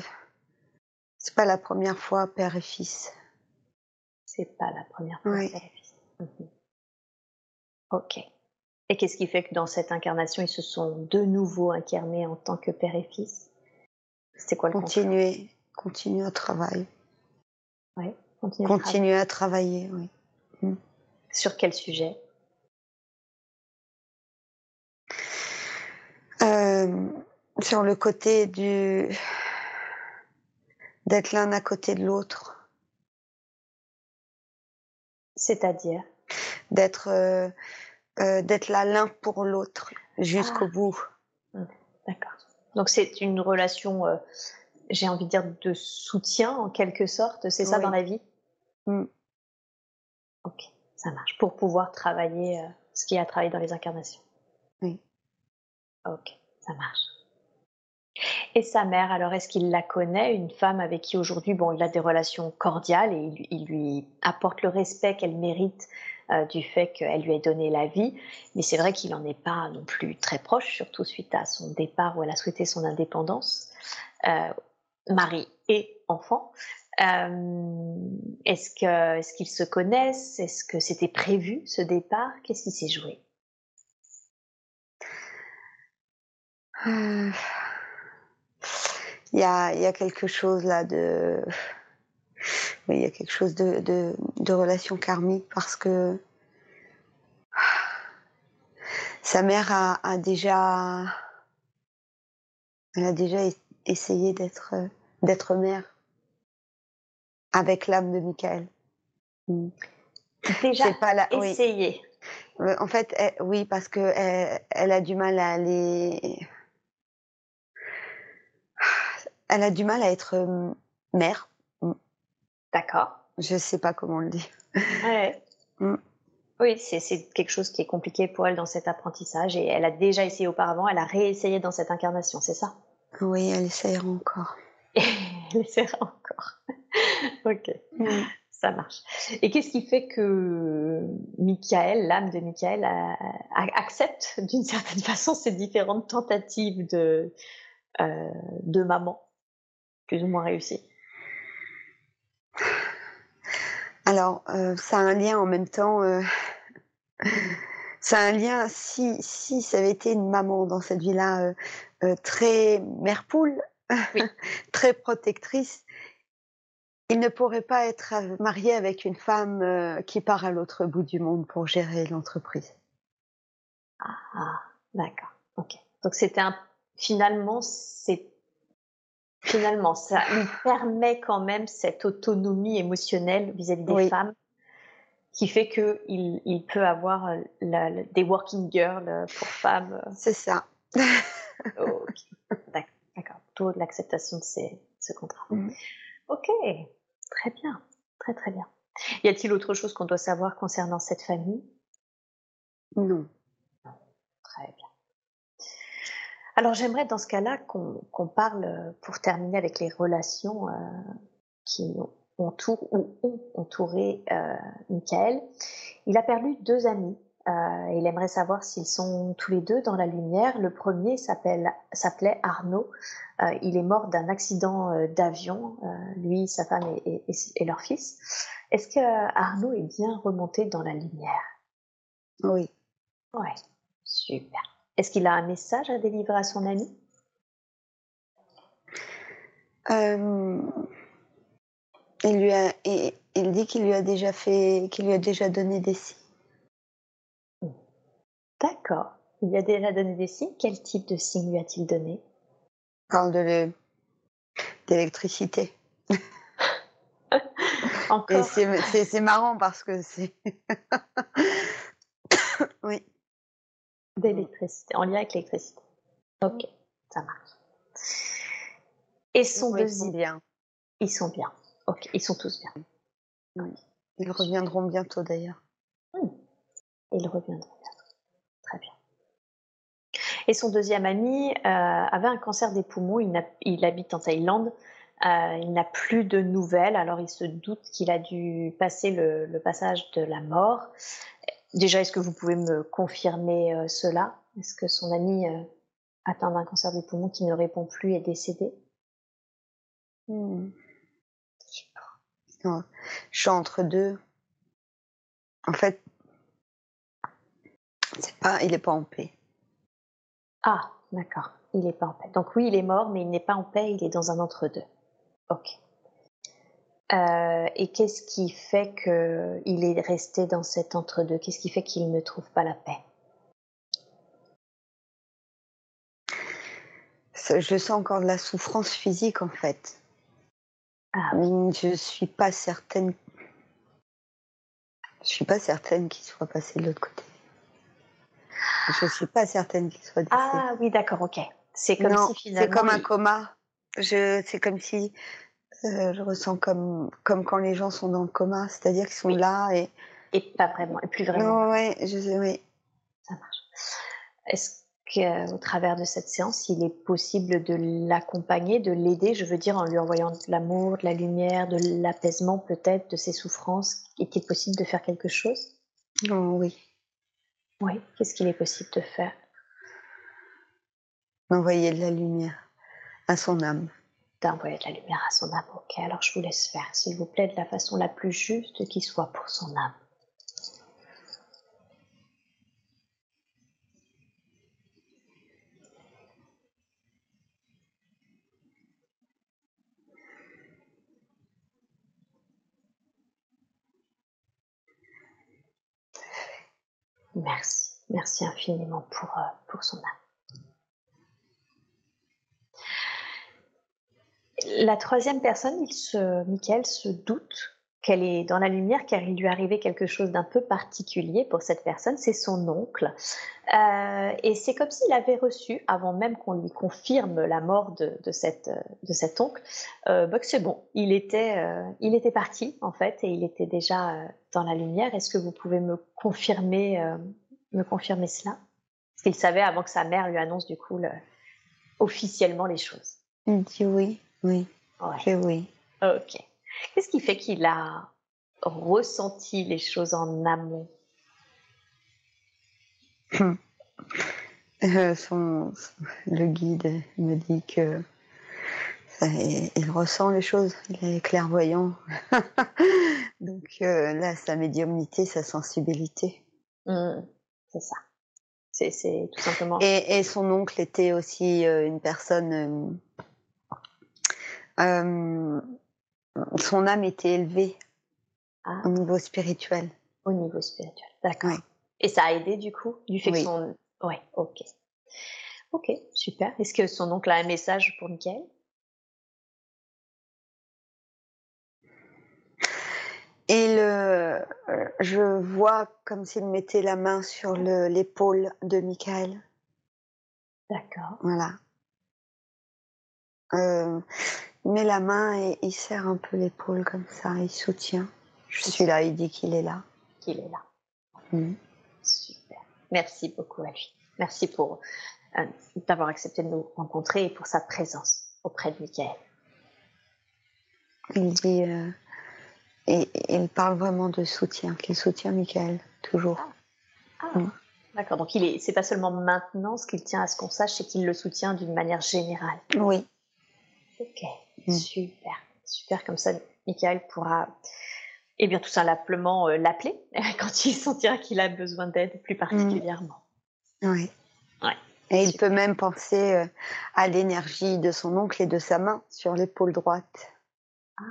c'est pas la première fois, père et fils. C'est pas la première fois. Oui. Mhm. Ok. Et qu'est-ce qui fait que dans cette incarnation, ils se sont de nouveau incarnés en tant que père et fils? C'est quoi le Continuer, continuer au travail. Oui. Continuer, à travailler, oui. Mm. Sur quel sujet? Euh, Sur le côté du d'être l'un à côté de l'autre. C'est-à-dire? D'être euh, euh, d'être là l'un pour l'autre jusqu'au ah. bout. D'accord. Donc c'est une relation, euh, j'ai envie de dire, de soutien en quelque sorte. C'est ça dans la vie? Mmh. Ok, ça marche. Pour pouvoir travailler ce qui a travaillé dans les incarnations. Oui. Ok, ça marche. Et sa mère, alors est-ce qu'il la connaît, une femme avec qui aujourd'hui, bon, il a des relations cordiales et il, lui apporte le respect qu'elle mérite euh, du fait qu'elle lui ait donné la vie, mais c'est vrai qu'il n'en est pas non plus très proche, surtout suite à son départ où elle a souhaité son indépendance, euh, mari et enfant. Euh, est-ce est-ce qu'ils se connaissent? Est-ce que c'était prévu ce départ? Qu'est-ce qui s'est joué? Il y a, y a, quelque chose là de. il y a quelque chose de, de, de relation karmique parce que sa mère a, a déjà. Elle a déjà essayé d'être d'être mère avec l'âme de Michael. Mm. Déjà pas la... essayé. Euh, en fait, oui, parce que elle, elle, a du mal à aller elle a du mal à être mère. D'accord. Je sais pas comment le dire. Ouais. Mm. Oui, c'est c'est quelque chose qui est compliqué pour elle dans cet apprentissage et elle a déjà essayé auparavant, elle a réessayé dans cette incarnation, c'est ça? Oui, elle essaiera encore. Elle essaiera encore. ok, Mm. ça marche. Et qu'est-ce qui fait que Michael, l'âme de Michael, a- a- accepte d'une certaine façon ces différentes tentatives de, euh, de maman, plus ou moins réussies Alors, euh, ça a un lien en même temps. euh, ça a un lien, si, si ça avait été une maman dans cette vie-là, euh, très mère poule, Oui. très protectrice, il ne pourrait pas être marié avec une femme qui part à l'autre bout du monde pour gérer l'entreprise. Ah, d'accord. Ok. Donc c'était un. Finalement, c'est. Finalement, ça lui permet quand même cette autonomie émotionnelle vis-à-vis des Oui. femmes qui fait que il, il peut avoir euh, la- la- des working girls euh, pour femmes. C'est ça. euh, ok. D'accord. Tout l'acceptation de ces, ce contrat. Mhm. Ok. Très bien. Très très bien. Y a-t-il autre chose qu'on doit savoir concernant cette famille? Non. Très bien. Alors j'aimerais dans ce cas-là qu'on parle, euh, pour terminer avec les relations euh, qui entourent ou ont entouré euh, Michael. Il a perdu deux amis. Euh, il aimerait savoir s'ils sont tous les deux dans la lumière. Le premier s'appelle s'appelait Arnaud. Euh, il est mort d'un accident euh, d'avion. euh, lui, sa femme et, et- et leur fils. Est-ce que Arnaud est bien remonté dans la lumière? Oui. Ouais, super. Est-ce qu'il a un message à délivrer à son ami? Euh, il lui a, il dit qu'il lui a déjà fait, qu'il lui a déjà donné des signes. D'accord. Il lui a déjà donné des signes. Quel type de signes lui a-t-il donné? Il parle de d'électricité. Et Encore c'est c'est- c'est marrant parce que c'est. D'électricité, en lien avec l'électricité. Ok, ça marche. Et son Oui, ils sont deuxième, bien. ils sont bien. Ok, ils sont tous bien. Ils reviendront bientôt d'ailleurs. Ils reviendront bientôt. Très bien. Et son deuxième ami euh, avait un cancer des poumons. Il, il habite en Thaïlande. Euh, il n'a plus de nouvelles. Alors il se doute qu'il a dû passer le, le passage de la mort. Déjà, est-ce que vous pouvez me confirmer euh, cela? Est-ce que son ami euh, atteint d'un cancer des poumons qui ne répond plus est décédé? Hmm. Non, Je suis entre deux. En fait, c'est pas, il est pas en paix. Ah, d'accord. Il n'est pas en paix. Donc oui, il est mort, mais il n'est pas en paix. Il est dans un entre-deux. Ok. Euh, et qu'est-ce qui fait qu'il est resté dans cet entre-deux? Qu'est-ce qui fait qu'il ne trouve pas la paix? Je sens encore de la souffrance physique en fait. Ah, Je suis pas certaine. Je suis pas certaine qu'il soit passé de l'autre côté. Je suis pas certaine qu'il soit décédé. Ah oui, d'accord, ok. C'est comme non, si finalement. c'est comme un coma. Je, c'est comme si euh, je ressens comme comme quand les gens sont dans le coma, c'est-à-dire qu'ils sont Oui. là et Et pas vraiment, et plus vraiment. non, ouais, je sais, oui. Ça marche. Est-ce qu'au travers de cette séance, il est possible de l'accompagner, de l'aider, je veux dire en lui envoyant de l'amour, de la lumière, de l'apaisement peut-être de ses souffrances Est-il possible de faire quelque chose? Non, oui. Oui. Qu'est-ce qu'il est possible de faire? D'envoyer de la lumière à son âme. D'envoyer de la lumière à son âme. Ok, alors je vous laisse faire, s'il vous plaît, de la façon la plus juste qui soit pour son âme. Merci, merci infiniment pour, euh, pour son âme. La troisième personne, il se, Michael se doute qu'elle est dans la lumière car il lui arrivait quelque chose d'un peu particulier pour cette personne, c'est son oncle. Euh, et c'est comme s'il avait reçu, avant même qu'on lui confirme la mort de, cet oncle, euh, que c'est bon, il était, parti en fait et il était déjà euh, dans la lumière. Est-ce que vous pouvez me confirmer, euh, me confirmer cela? Parce qu'il savait avant que sa mère lui annonce du coup le, officiellement les choses. Il dit oui, oui. Ouais. oui. Ok. Qu'est-ce qui fait qu'il a ressenti les choses en amont? Euh, son, Le guide me dit que il, il, ressent les choses, il est clairvoyant. Donc euh, là, sa médiumnité, sa sensibilité. Mmh, c'est ça. C'est tout simplement. Et, et, son oncle était aussi euh, une personne. Euh, son âme était élevée ah. au niveau spirituel. Au niveau spirituel, d'accord. Et ça a aidé du coup, du fait oui. que son. Ouais, ok. Ok, super. Est-ce que son oncle a un message pour Michael? Et le, je vois comme s'il mettait la main sur l'épaule de Michael. D'accord. Voilà. Euh, met la main et il serre un peu l'épaule comme ça, il soutient. Je suis là, il dit qu'il est là. Qu'il est là. Mmh. Super. Merci beaucoup à lui. Merci pour euh, d'avoir accepté de nous rencontrer et pour sa présence auprès de Michael. Il dit, euh, et, et, il parle vraiment de soutien, qu'il soutient Michael, toujours. Ah, ah. Mmh. d'accord. Donc il est, c'est pas seulement maintenant ce qu'il tient à ce qu'on sache, c'est qu'il le soutient d'une manière générale. Oui. Ok. Mmh. Super, super comme ça, Michael pourra, eh bien tout simplement euh, l'appeler quand il sentira qu'il a besoin d'aide plus particulièrement. Mmh. Oui. Ouais. Et il peut même penser euh, à l'énergie de son oncle et de sa main sur l'épaule droite. Ah,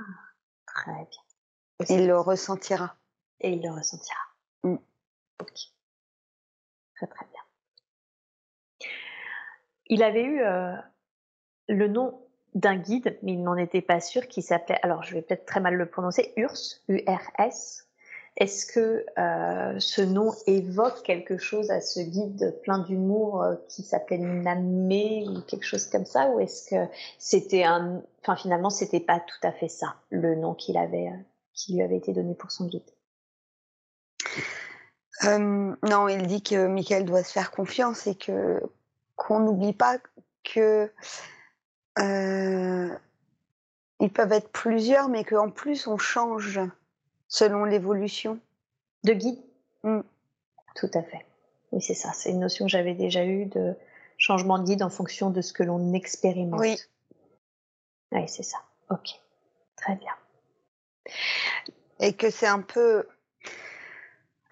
très bien. Il le ressentira. Et il le ressentira. Mmh. Ok. Très très bien. Il avait eu euh, le nom d'un guide, mais il n'en était pas sûr, qui s'appelait, alors je vais peut-être très mal le prononcer, URS, U-R-S. Est-ce que euh, ce nom évoque quelque chose à ce guide plein d'humour euh, qui s'appelait Namé ou quelque chose comme ça, ou est-ce que c'était un, enfin finalement c'était pas tout à fait ça, le nom qu'il avait, euh, qui lui avait été donné pour son guide? Non, il dit que Michael doit se faire confiance et que qu'on n'oublie pas que euh, ils peuvent être plusieurs, mais qu'en plus on change selon l'évolution. De guide? Mm. Tout à fait. Oui, c'est ça. C'est une notion que j'avais déjà eue de changement de guide en fonction de ce que l'on expérimente. Oui. Oui, c'est ça. Ok. Très bien. Et que c'est un peu.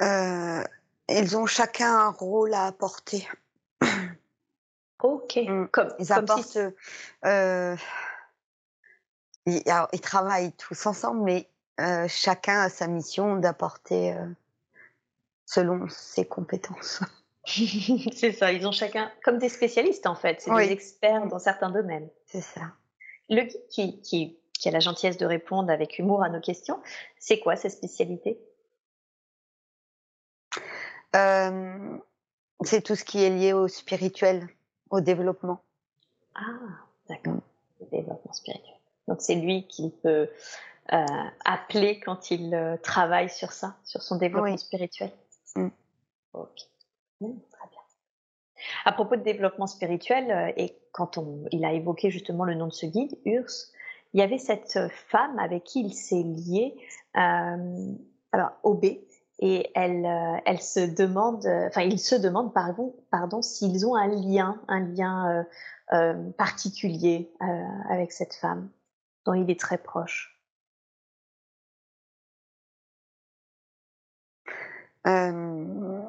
Euh, ils ont chacun un rôle à apporter. Ok. Mmh. Comme, ils comme apportent. si... euh, ils, alors, ils, travaillent tous ensemble, mais euh, chacun a sa mission d'apporter euh, selon ses compétences. c'est ça. Ils ont chacun comme des spécialistes en fait. C'est Oui. des experts dans certains domaines. C'est ça. Le guide qui, qui, qui a la gentillesse de répondre avec humour à nos questions, c'est quoi sa spécialité? C'est tout ce qui est lié au spirituel, au développement. Ah, d'accord. Le développement spirituel. Donc c'est lui qui peut euh, appeler quand il euh, travaille sur ça, sur son développement Oui. spirituel. Mm. Ok. Mm, très bien. À propos de développement spirituel, euh, et quand on, il a évoqué justement le nom de ce guide, Urs, il y avait cette femme avec qui il s'est lié, alors Obé, et elle, euh, elle se demande, euh, enfin il se demande pardon, pardon s'ils ont un lien, un lien euh, particulier avec cette femme dont il est très proche. Euh,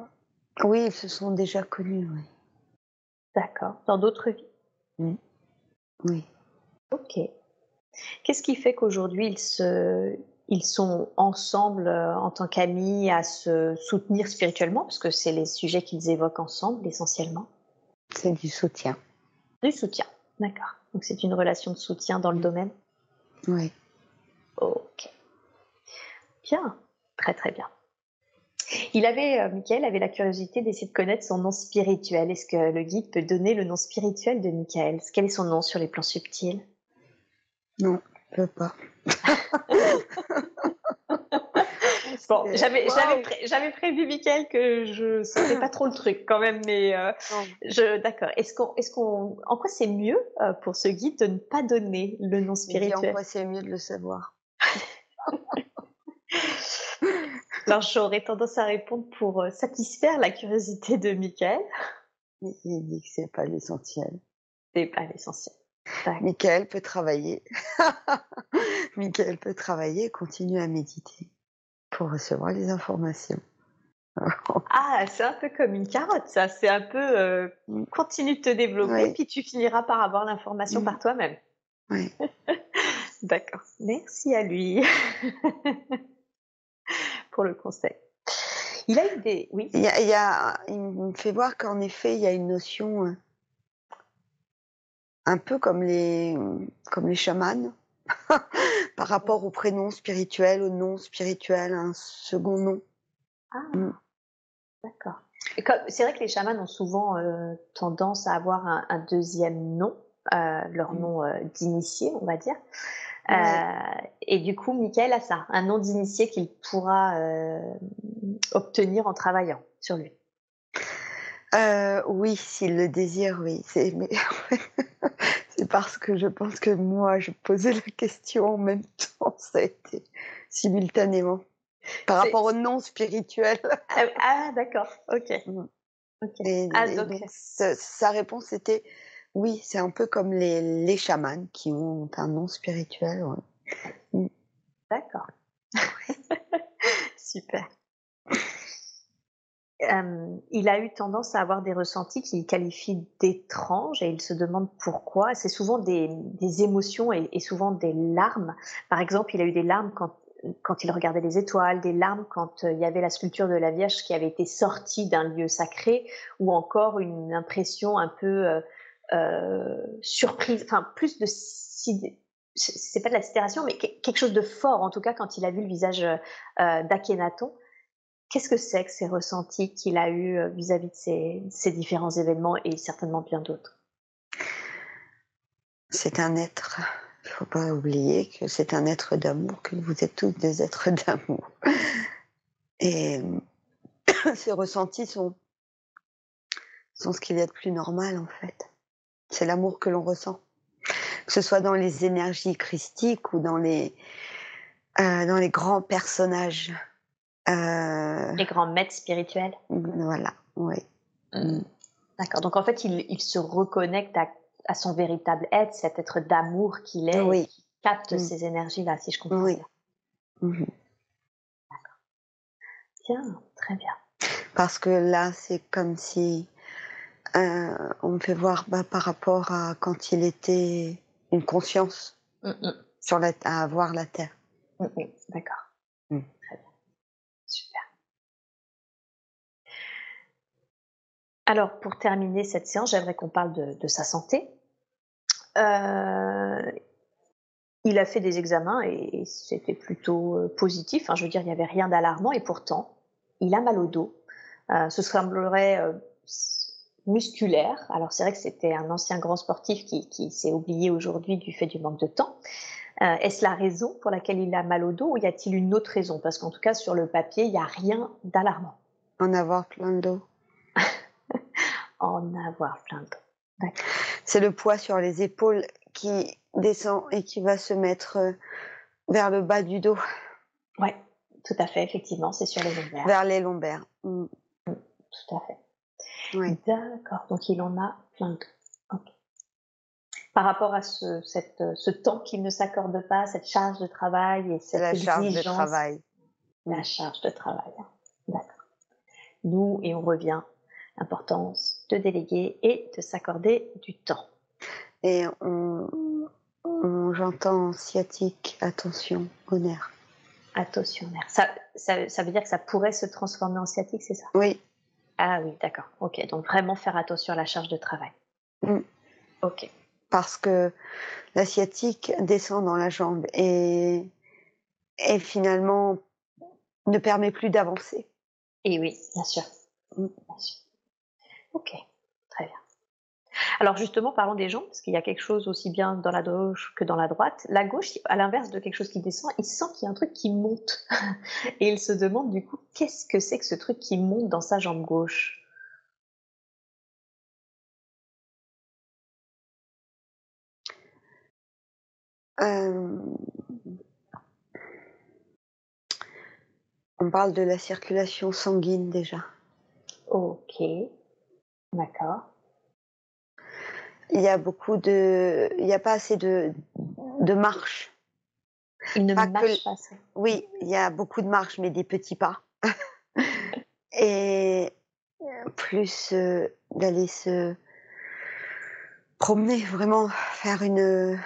oui, ils se sont déjà connus, oui. D'accord. Dans d'autres vies? oui. Ok. Qu'est-ce qui fait qu'aujourd'hui ils se, ils sont ensemble euh, en tant qu'amis à se soutenir spirituellement, parce que c'est les sujets qu'ils évoquent ensemble essentiellement. C'est du soutien. Du soutien, d'accord. Donc c'est une relation de soutien dans le domaine. Oui. Ok. Bien, très très bien. Il avait, euh, Michael avait la curiosité d'essayer de connaître son nom spirituel. Est-ce que le guide peut donner le nom spirituel de Michael? Quel est son nom sur les plans subtils? Non, ne peut pas. bon, j'avais, prévu, Michael, que je ne savais pas trop le truc quand même, mais euh, je, d'accord. Est-ce qu'on, est-ce qu'on, en quoi c'est mieux euh, pour ce guide de ne pas donner le nom spirituel En quoi c'est mieux de le savoir? Alors j'aurais tendance à répondre pour euh, satisfaire la curiosité de Michael. Il dit que c'est pas l'essentiel. C'est pas l'essentiel. Michael peut travailler. Michael peut travailler et continuer à méditer pour recevoir les informations. ah, c'est un peu comme une carotte, ça. C'est un peu euh, mm. continue de te développer, puis tu finiras par avoir l'information mm. par toi-même. Oui. D'accord. Merci à lui pour le conseil. Il a eu des. Oui. Il, y a, il, me fait voir qu'en effet, il y a une notion euh, un peu comme les, comme les chamans, par rapport au prénom spirituel, au nom spirituel, un second nom. Ah, mm. d'accord. C'est vrai que les chamans ont souvent euh, tendance à avoir un, deuxième nom, euh, leur mm. nom euh, d'initié, on va dire. et du coup, Michael a ça, un nom d'initié qu'il pourra obtenir en travaillant sur lui. Oui, s'il le désire, oui. Mais... C'est parce que je pense que moi, je posais la question en même temps, ça a été simultanément. Par rapport au nom spirituel. Ah, ah d'accord, ok. Mm. Ah, sa, réponse était oui, c'est un peu comme les, les chamans qui ont un nom spirituel. Mm. D'accord. Super il a eu tendance à avoir des ressentis qu'il qualifie d'étranges et il se demande pourquoi. C'est souvent des, émotions et, souvent des larmes. Par exemple, il a eu des larmes quand, quand il regardait les étoiles, des larmes quand euh, il y avait la sculpture de la Vierge qui avait été sortie d'un lieu sacré, ou encore une impression un peu euh, euh, surprise, enfin plus de c'est pas de la sidération, mais quelque chose de fort, en tout cas quand il a vu le visage d'Akhenaton. Qu'est-ce que c'est que ces ressentis qu'il a eus euh, vis-à-vis de ces, différents événements et certainement bien d'autres? C'est un être, il ne faut pas oublier que c'est un être d'amour, que vous êtes tous des êtres d'amour. Et ces ressentis sont, ce qu'il y a de plus normal en fait. C'est l'amour que l'on ressent. Que ce soit dans les énergies christiques ou dans les, euh, dans les grands personnages Les grands maîtres spirituels. Voilà, oui. Mm. Mm. D'accord. Donc en fait, il, se reconnecte à, son véritable être, cet être d'amour qu'il est, oui. qui capte mm. ces énergies-là, si je comprends oui. bien. Mm-hmm. D'accord. Bien, très bien. Parce que là, c'est comme si euh, on me fait voir bah, par rapport à quand il était une conscience sur la, à voir la Terre. D'accord. Alors, pour terminer cette séance, j'aimerais qu'on parle de, sa santé. Euh, il a fait des examens et, c'était plutôt euh, positif. je veux dire, il n'y avait rien d'alarmant et pourtant, il a mal au dos. Euh, ce semblerait musculaire. Alors, c'est vrai que c'était un ancien grand sportif qui, s'est oublié aujourd'hui du fait du manque de temps. Est-ce la raison pour laquelle il a mal au dos ou y a-t-il une autre raison? Parce qu'en tout cas, sur le papier, il n'y a rien d'alarmant. En avoir plein de dos en avoir plein C'est le poids sur les épaules qui descend et qui va se mettre euh, vers le bas du dos. Oui, tout à fait, effectivement, c'est sur les lombaires. Vers les lombaires. Mm. Mm, tout à fait. D'accord, donc il en a plein de Par rapport à ce, ce temps qu'il ne s'accorde pas, cette charge de travail et cette la charge de travail. La charge de travail. D'accord. Nous, et on revient Importance de déléguer et de s'accorder du temps. Et on, j'entends sciatique, attention au nerf. Attention nerf. Ça, ça, veut dire que ça pourrait se transformer en sciatique, c'est ça? Oui. Ah oui, d'accord. Ok, donc vraiment faire attention à la charge de travail. Mm. Ok. Parce que la sciatique descend dans la jambe et, et finalement ne permet plus d'avancer. Et oui, bien sûr. Mm. bien sûr. Ok, très bien. Alors justement, parlons des jambes, parce qu'il y a quelque chose aussi bien dans la gauche que dans la droite. La gauche, à l'inverse de quelque chose qui descend, il sent qu'il y a un truc qui monte. Et il se demande du coup, qu'est-ce que c'est que ce truc qui monte dans sa jambe gauche? Euh, On parle de la circulation sanguine déjà. Ok, d'accord il y a beaucoup de, il n'y a pas assez de, de marche. Il ne marche pas assez. Oui, il y a beaucoup de marches, mais des petits pas. Et plus euh, d'aller se promener, vraiment faire une,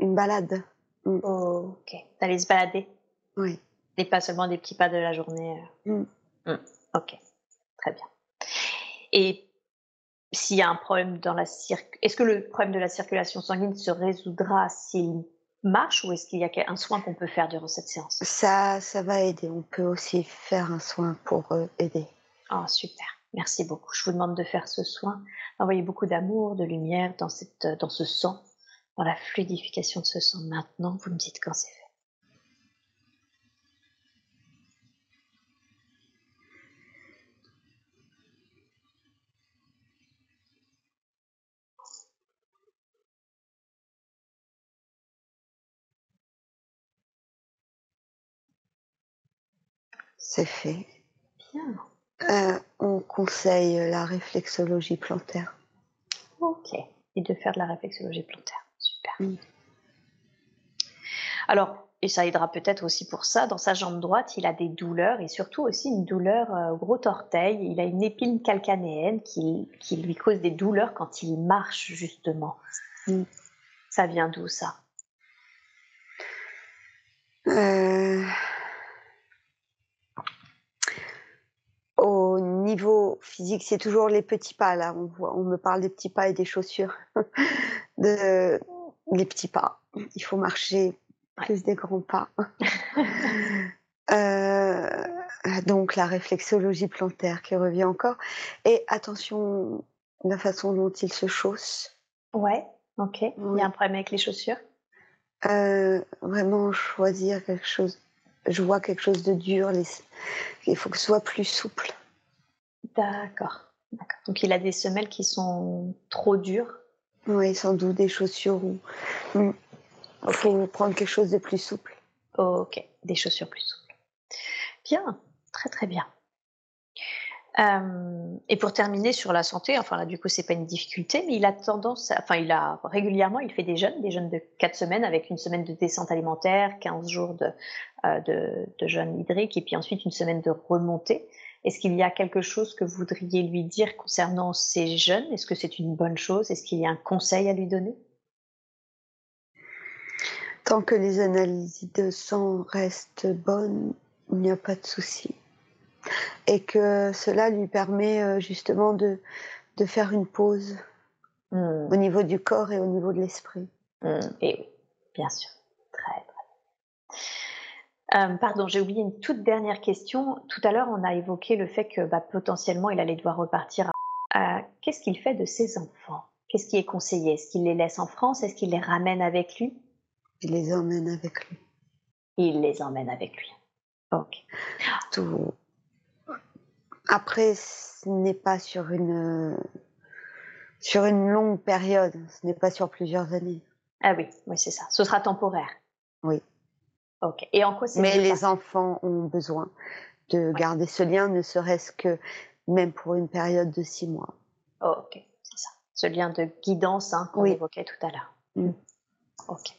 une balade. Mm. ok, d'aller se balader. Oui. Et pas seulement des petits pas de la journée. Mm. Mm. Ok, très bien. Et s'il y a un problème dans la circulation, est-ce que le problème de la circulation sanguine se résoudra s'il marche ou est-ce qu'il y a un soin qu'on peut faire durant cette séance? Ça, ça va aider. On peut aussi faire un soin pour euh, aider. Oh, super. Merci beaucoup. Je vous demande de faire ce soin, d'envoyer beaucoup d'amour, de lumière dans, cette, dans ce sang, dans la fluidification de ce sang. Maintenant, vous me dites quand c'est fait. C'est fait. Bien. Euh, on conseille la réflexologie plantaire. Ok. Et de faire de la réflexologie plantaire. Super. Mm. Alors, et ça aidera peut-être aussi pour ça, dans sa jambe droite, il a des douleurs et surtout aussi une douleur euh, au gros orteil. Il a une épine calcanéenne qui, qui lui cause des douleurs quand il marche, justement. Mm. Ça vient d'où ça? Euh... au niveau physique, c'est toujours les petits pas là. On, voit, on me parle des petits pas et des chaussures. de, les petits pas. Il faut marcher plus des grands pas. euh, donc la réflexologie plantaire qui revient encore. Et attention la façon dont il se chausse. Ouais, ok. Il y a un problème avec les chaussures? Euh, Vraiment choisir quelque chose je vois quelque chose de dur. Il faut que ce soit plus souple. D'accord. Donc il a des semelles qui sont trop dures? Oui, sans doute des chaussures où il faut prendre quelque chose de plus souple. Ok, des chaussures plus souples. Bien, très très bien. Euh, et pour terminer sur la santé, enfin là du coup c'est pas une difficulté, mais il a tendance, enfin il a régulièrement, il fait des jeûnes, des jeûnes de 4 semaines avec une semaine de descente alimentaire, 15 jours de, euh, de, de jeûne hydrique et puis ensuite une semaine de remontée. Est-ce qu'il y a quelque chose que vous voudriez lui dire concernant ces jeûnes Est-ce que c'est une bonne chose? Est-ce qu'il y a un conseil à lui donner? Tant que les analyses de sang restent bonnes, il n'y a pas de souci et que cela lui permet euh, justement de, de faire une pause hmm. au niveau du corps et au niveau de l'esprit. Hmm. Et oui, bien sûr. Très, très. Euh, pardon, j'ai oublié une toute dernière question. Tout à l'heure, on a évoqué le fait que bah, potentiellement il allait devoir repartir. À... Euh, qu'est-ce qu'il fait de ses enfants? Qu'est-ce qui est conseillé? Est-ce qu'il les laisse en France? Est-ce qu'il les ramène avec lui? Il les emmène avec lui. Il les emmène avec lui. Ok. Tout, après, ce n'est pas sur une sur une longue période, ce n'est pas sur plusieurs années. Ah oui, oui, c'est ça. Ce sera temporaire. Oui. Ok. Et en quoi c'est Mais les enfants ont besoin de garder ce lien, ne serait-ce que même pour une période de six mois. ok, c'est ça. Ce lien de guidance hein, qu'on évoquait tout à l'heure. Mm. Ok.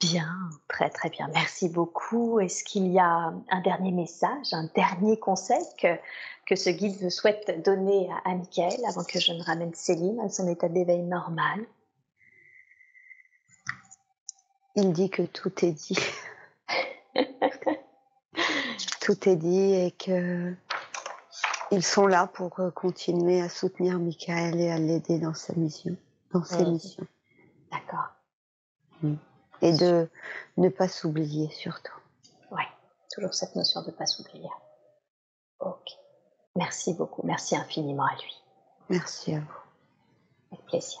Bien, très très bien. Merci beaucoup. Est-ce qu'il y a un dernier message, un dernier conseil que, que ce guide souhaite donner à, à Michael avant que je ne ramène Céline à son état d'éveil normal? Il dit que tout est dit. tout est dit et que ils sont là pour euh, continuer à soutenir Michael et à l'aider dans sa mission, dans ses missions. D'accord. Mm et de ne pas s'oublier surtout. Oui, Toujours cette notion de ne pas s'oublier. Ok. Merci beaucoup. Merci infiniment à lui. Merci à vous. Avec plaisir.